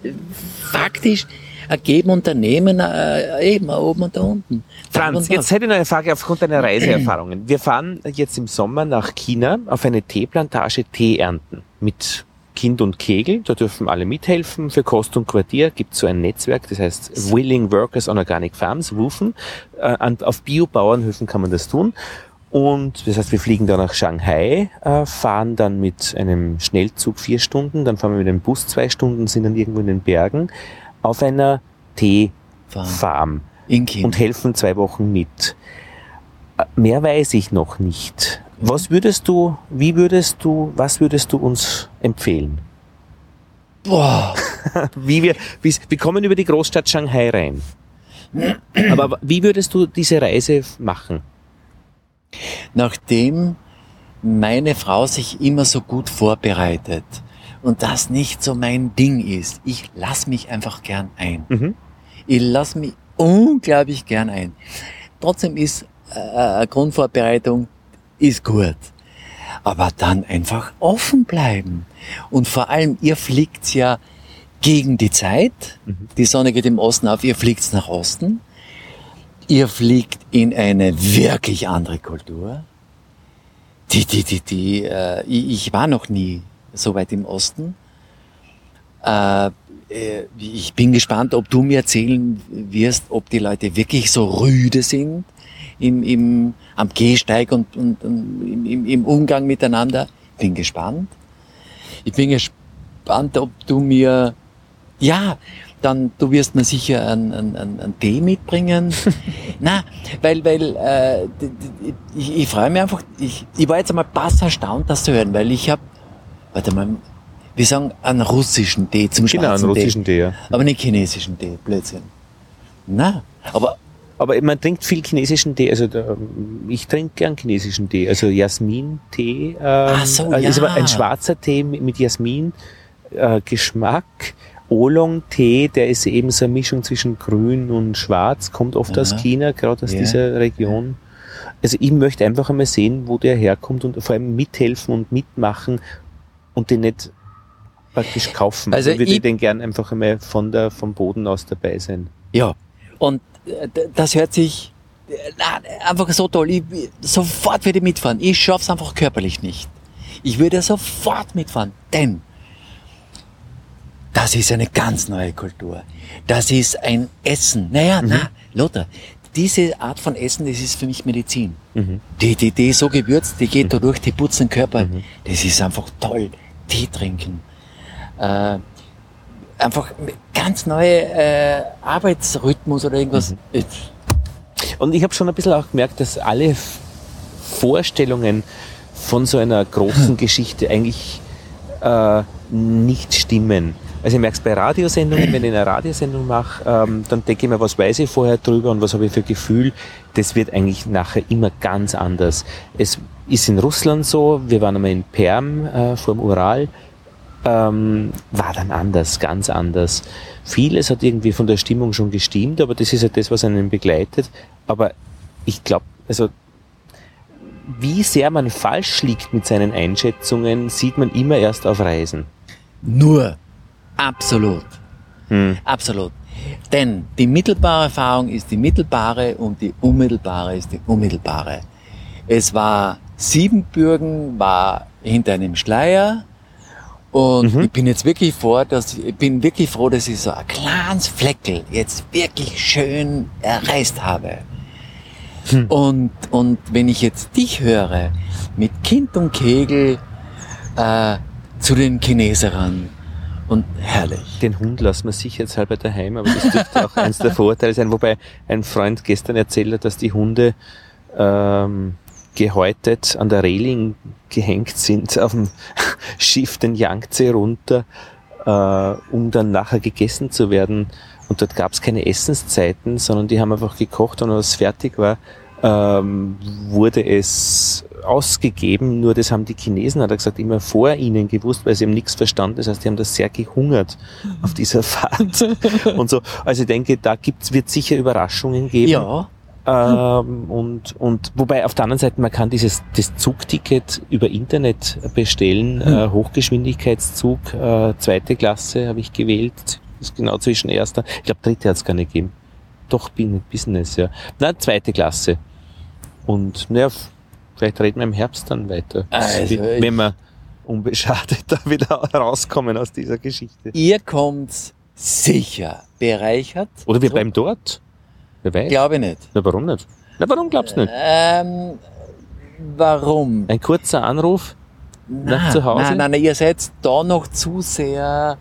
faktisch ein Geben Unternehmen äh, eben oben und da unten. Franz, jetzt hätte ich noch eine Frage aufgrund deiner Reiseerfahrungen. Wir fahren jetzt im Sommer nach China auf eine Teeplantage Tee ernten mit Kind und Kegel. Da dürfen alle mithelfen. Für Kost und Quartier gibt es so ein Netzwerk, das heißt Willing Workers on Organic Farms, WUFen. Äh, auf Biobauernhöfen kann man das tun. Und das heißt, wir fliegen da nach Shanghai, äh, fahren dann mit einem Schnellzug vier Stunden, dann fahren wir mit dem Bus zwei Stunden, sind dann irgendwo in den Bergen auf einer Teefarm und helfen zwei Wochen mit. Äh, Mehr weiß ich noch nicht. Was würdest du, wie würdest du, was würdest du uns empfehlen? Boah, Wie wir, wie, wir kommen über die Großstadt Shanghai rein. Aber wie würdest du diese Reise machen? Nachdem meine Frau sich immer so gut vorbereitet und das nicht so mein Ding ist, ich lass mich einfach gern ein. Mhm. Ich lass mich unglaublich gern ein. Trotzdem ist äh, eine Grundvorbereitung ist gut. Aber dann einfach offen bleiben. Und vor allem, ihr fliegt ja gegen die Zeit. Die Sonne geht im Osten auf, ihr fliegt nach Osten. Ihr fliegt in eine wirklich andere Kultur. Die, die, die, die, äh, ich, war noch nie so weit im Osten. Äh, äh, ich bin gespannt, ob du mir erzählen wirst, ob die Leute wirklich so rüde sind im, im, am Gehsteig und, und, und im, im, im Umgang miteinander. Bin gespannt. Ich bin gespannt, ob du mir, ja, dann, du wirst mir sicher einen, einen, einen einen Tee mitbringen. Na, weil, weil, äh, ich, ich freue mich einfach, ich, ich war jetzt einmal pass erstaunt, das zu hören, weil ich habe, warte mal, wir sagen einen russischen Tee zum Genau, einen schwarzen russischen Tee. Tee, ja. Aber nicht chinesischen Tee, Blödsinn. Na, aber Aber man trinkt viel chinesischen Tee, also ich trinke gern chinesischen Tee, also Jasmin-Tee. Ähm, so, also ist ja. aber ein schwarzer Tee mit, mit Jasmin-Geschmack. Oolong-Tee, der ist eben so eine Mischung zwischen grün und schwarz, kommt oft aus Aha. China, gerade aus Ja. dieser Region. Also ich möchte einfach einmal sehen, wo der herkommt und vor allem mithelfen und mitmachen und den nicht praktisch kaufen. Also Also würde ich- ich den gern einfach einmal von der, vom Boden aus dabei sein. Ja, und äh, das hört sich äh, na, einfach so toll. Ich, sofort würde ich mitfahren. Ich schaff's einfach körperlich nicht. Ich würde sofort mitfahren, denn das ist eine ganz neue Kultur. Das ist ein Essen. Naja, na, Lothar, diese Art von Essen, das ist für mich Medizin. Mhm. Die, die, die ist so gewürzt, die geht da durch, die putzt den Körper. Das ist einfach toll. Tee trinken. Äh, einfach ganz neue äh, Arbeitsrhythmus oder irgendwas. Äh, Und ich habe schon ein bisschen auch gemerkt, dass alle Vorstellungen von so einer großen Geschichte eigentlich äh, nicht stimmen. Also ich merke es bei Radiosendungen, wenn ich eine Radiosendung mache, ähm, dann denke ich mir, was weiß ich vorher drüber und was habe ich für Gefühl. Das wird eigentlich nachher immer ganz anders. Es ist in Russland so, wir waren einmal in Perm äh, vor dem Ural, ähm, war dann anders, ganz anders. Vieles hat irgendwie von der Stimmung schon gestimmt, aber das ist ja das, was einen begleitet. Aber ich glaube, also wie sehr man falsch liegt mit seinen Einschätzungen, sieht man immer erst auf Reisen. nur. Absolut. Hm. Absolut. Denn die mittelbare Erfahrung ist die mittelbare und die unmittelbare ist die unmittelbare. Es war Siebenbürgen, war hinter einem Schleier und ich bin jetzt wirklich vor, dass, ich bin wirklich froh, dass ich so ein kleines Fleckel jetzt wirklich schön erreist habe. Hm. Und, und wenn ich jetzt dich höre, mit Kind und Kegel äh, zu den Chineserern, und herrlich. Den Hund lassen wir sicherheitshalber daheim, aber das dürfte auch eins der Vorteile sein. Wobei ein Freund gestern erzählt hat, dass die Hunde ähm, gehäutet an der Reling gehängt sind auf dem Schiff den Yangtze runter, äh, um dann nachher gegessen zu werden. Und dort gab es keine Essenszeiten, sondern die haben einfach gekocht und als es fertig war, ähm, wurde es ausgegeben, nur das haben die Chinesen, hat er gesagt, immer vor ihnen gewusst, weil sie haben nichts verstanden. Das heißt, die haben das sehr gehungert auf dieser Fahrt und so. Also ich denke, da gibt's, wird sicher Überraschungen geben. Ja. Ähm, und, und wobei auf der anderen Seite, man kann dieses das Zugticket über Internet bestellen, hm. äh, Hochgeschwindigkeitszug, äh, zweite Klasse habe ich gewählt, das ist genau zwischen erster, ich glaube dritte hat's gar nicht gegeben. Doch Business, ja. Na, zweite Klasse. Und naja, vielleicht reden wir im Herbst dann weiter. Also wenn wir unbeschadet da wieder rauskommen aus dieser Geschichte. Ihr kommt sicher bereichert. Oder wir bleiben dort. Wer weiß. Glaube ich nicht. Na, warum nicht? Na, warum glaubst du nicht? Ähm, warum? Ein kurzer Anruf nein, nach zu Hause? Nein, nein, nein, ihr seid da noch zu sehr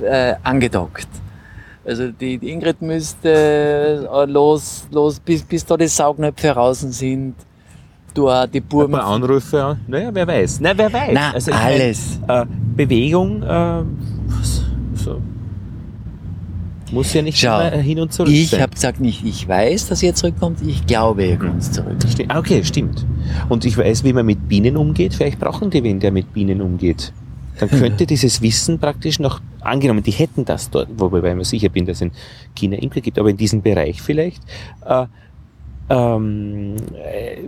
äh, angedockt. Also die, die Ingrid müsste äh, los, los, bis, bis da die Saugnöpfe draußen sind. Du auch die Burgen. Ein paar Anrufe, ja. naja, wer weiß. Nein, wer weiß. Nein, also alles. Meine, äh, Bewegung, äh, so. Muss ja nicht Schau, hin und zurück Ich habe gesagt, nicht ich weiß, dass ihr zurückkommt, ich glaube, ihr kommt zurück. Stimmt. Ah, okay, stimmt. Und ich weiß, wie man mit Bienen umgeht. Vielleicht brauchen die wen, der mit Bienen umgeht. Dann könnte dieses Wissen praktisch noch, angenommen, die hätten das dort, wobei ich mir sicher bin, dass es in China Imker gibt, aber in diesem Bereich vielleicht, äh, ähm, äh,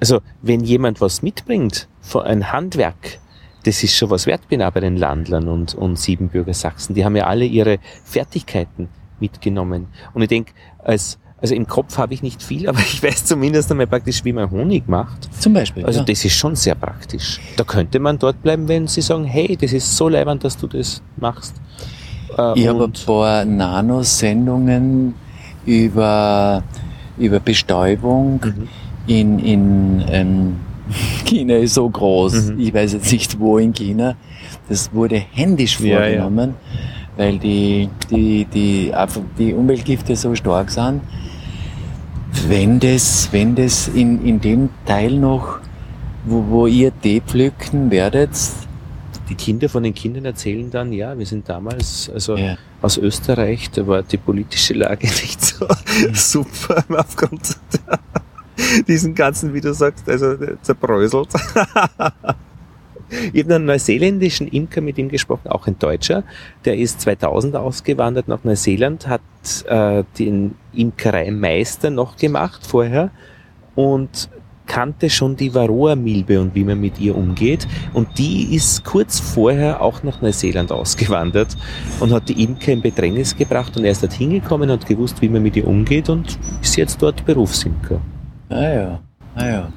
also wenn jemand was mitbringt, ein Handwerk, das ist schon was wert bin bei den Landlern und, und Siebenbürger Sachsen. Die haben ja alle ihre Fertigkeiten mitgenommen. Und ich denke, als also im Kopf habe ich nicht viel, aber ich weiß zumindest einmal praktisch, wie man Honig macht. Zum Beispiel. Also ja. das ist schon sehr praktisch. Da könnte man dort bleiben, wenn sie sagen, hey, das ist so leibend, dass du das machst. Äh, ich habe ein paar Nanosendungen über, über Bestäubung mhm. in, in ähm, China ist so groß. Mhm. Ich weiß jetzt nicht wo in China. Das wurde händisch vorgenommen, ja, ja. weil die, die, die, die Umweltgifte so stark sind. Wenn das, wenn das in, in dem Teil noch, wo, wo ihr Tee pflücken werdet, die Kinder von den Kindern erzählen dann, ja, wir sind damals, also ja. aus Österreich, da war die politische Lage nicht so mhm. super aufgrund diesen ganzen, wie du sagst, also zerbröselt. Ich habe einen neuseeländischen Imker mit ihm gesprochen, auch ein Deutscher. Der ist 2000 ausgewandert nach Neuseeland, hat äh, den Imkereimeister noch gemacht vorher und kannte schon die Varroa-Milbe und wie man mit ihr umgeht. Und die ist kurz vorher auch nach Neuseeland ausgewandert und hat die Imker in Bedrängnis gebracht und er ist dort hingekommen und gewusst, wie man mit ihr umgeht und ist jetzt dort Berufsimker. Ah ja, ah ja.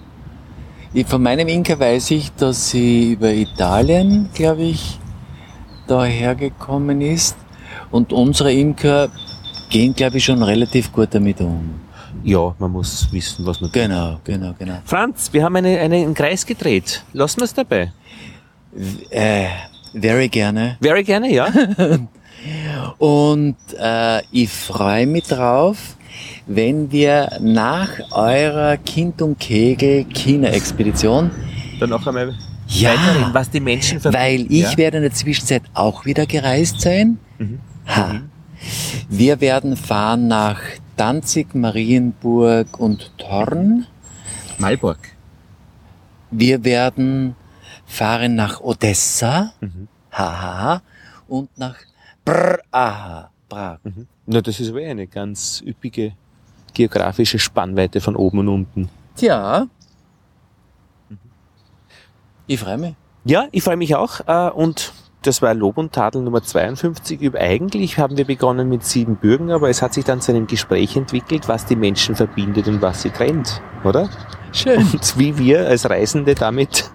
Von meinem Imker weiß ich, dass sie über Italien, glaube ich, daher gekommen ist. Und unsere Imker gehen, glaube ich, schon relativ gut damit um. Ja, man muss wissen, was man tut. Genau, genau, genau. Franz, wir haben eine, eine, einen Kreis gedreht. Lassen wir es dabei. Äh, very gerne. Very gerne, ja. Und äh, ich freue mich drauf, wenn wir nach eurer Kind und Kegel China-Expedition dann noch einmal ja, weiterreden, was die Menschen. Weil ich ja. werde in der Zwischenzeit auch wieder gereist sein. Mhm. Ha. Mhm. Wir werden fahren nach Danzig, Marienburg und Thorn. Malburg. Wir werden fahren nach Odessa. Mhm. Haha. Und nach Praha. Prag. Mhm. Na, das ist aber eine ganz üppige geografische Spannweite von oben und unten. Tja. Ich freue mich. Ja, ich freue mich auch. Äh, und das war Lob und Tadel Nummer 52. Eigentlich haben wir begonnen mit sieben Bürgen, aber es hat sich dann zu einem Gespräch entwickelt, was die Menschen verbindet und was sie trennt, oder? Schön. Und wie wir als Reisende damit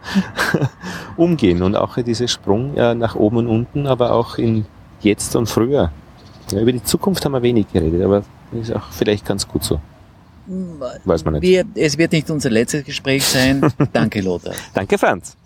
umgehen und auch dieser Sprung äh, nach oben und unten, aber auch in jetzt und früher. Ja, über die Zukunft haben wir wenig geredet, aber ist auch vielleicht ganz gut so. Weiß man nicht. Wir, es wird nicht unser letztes Gespräch sein. Danke, Lothar. Danke, Franz.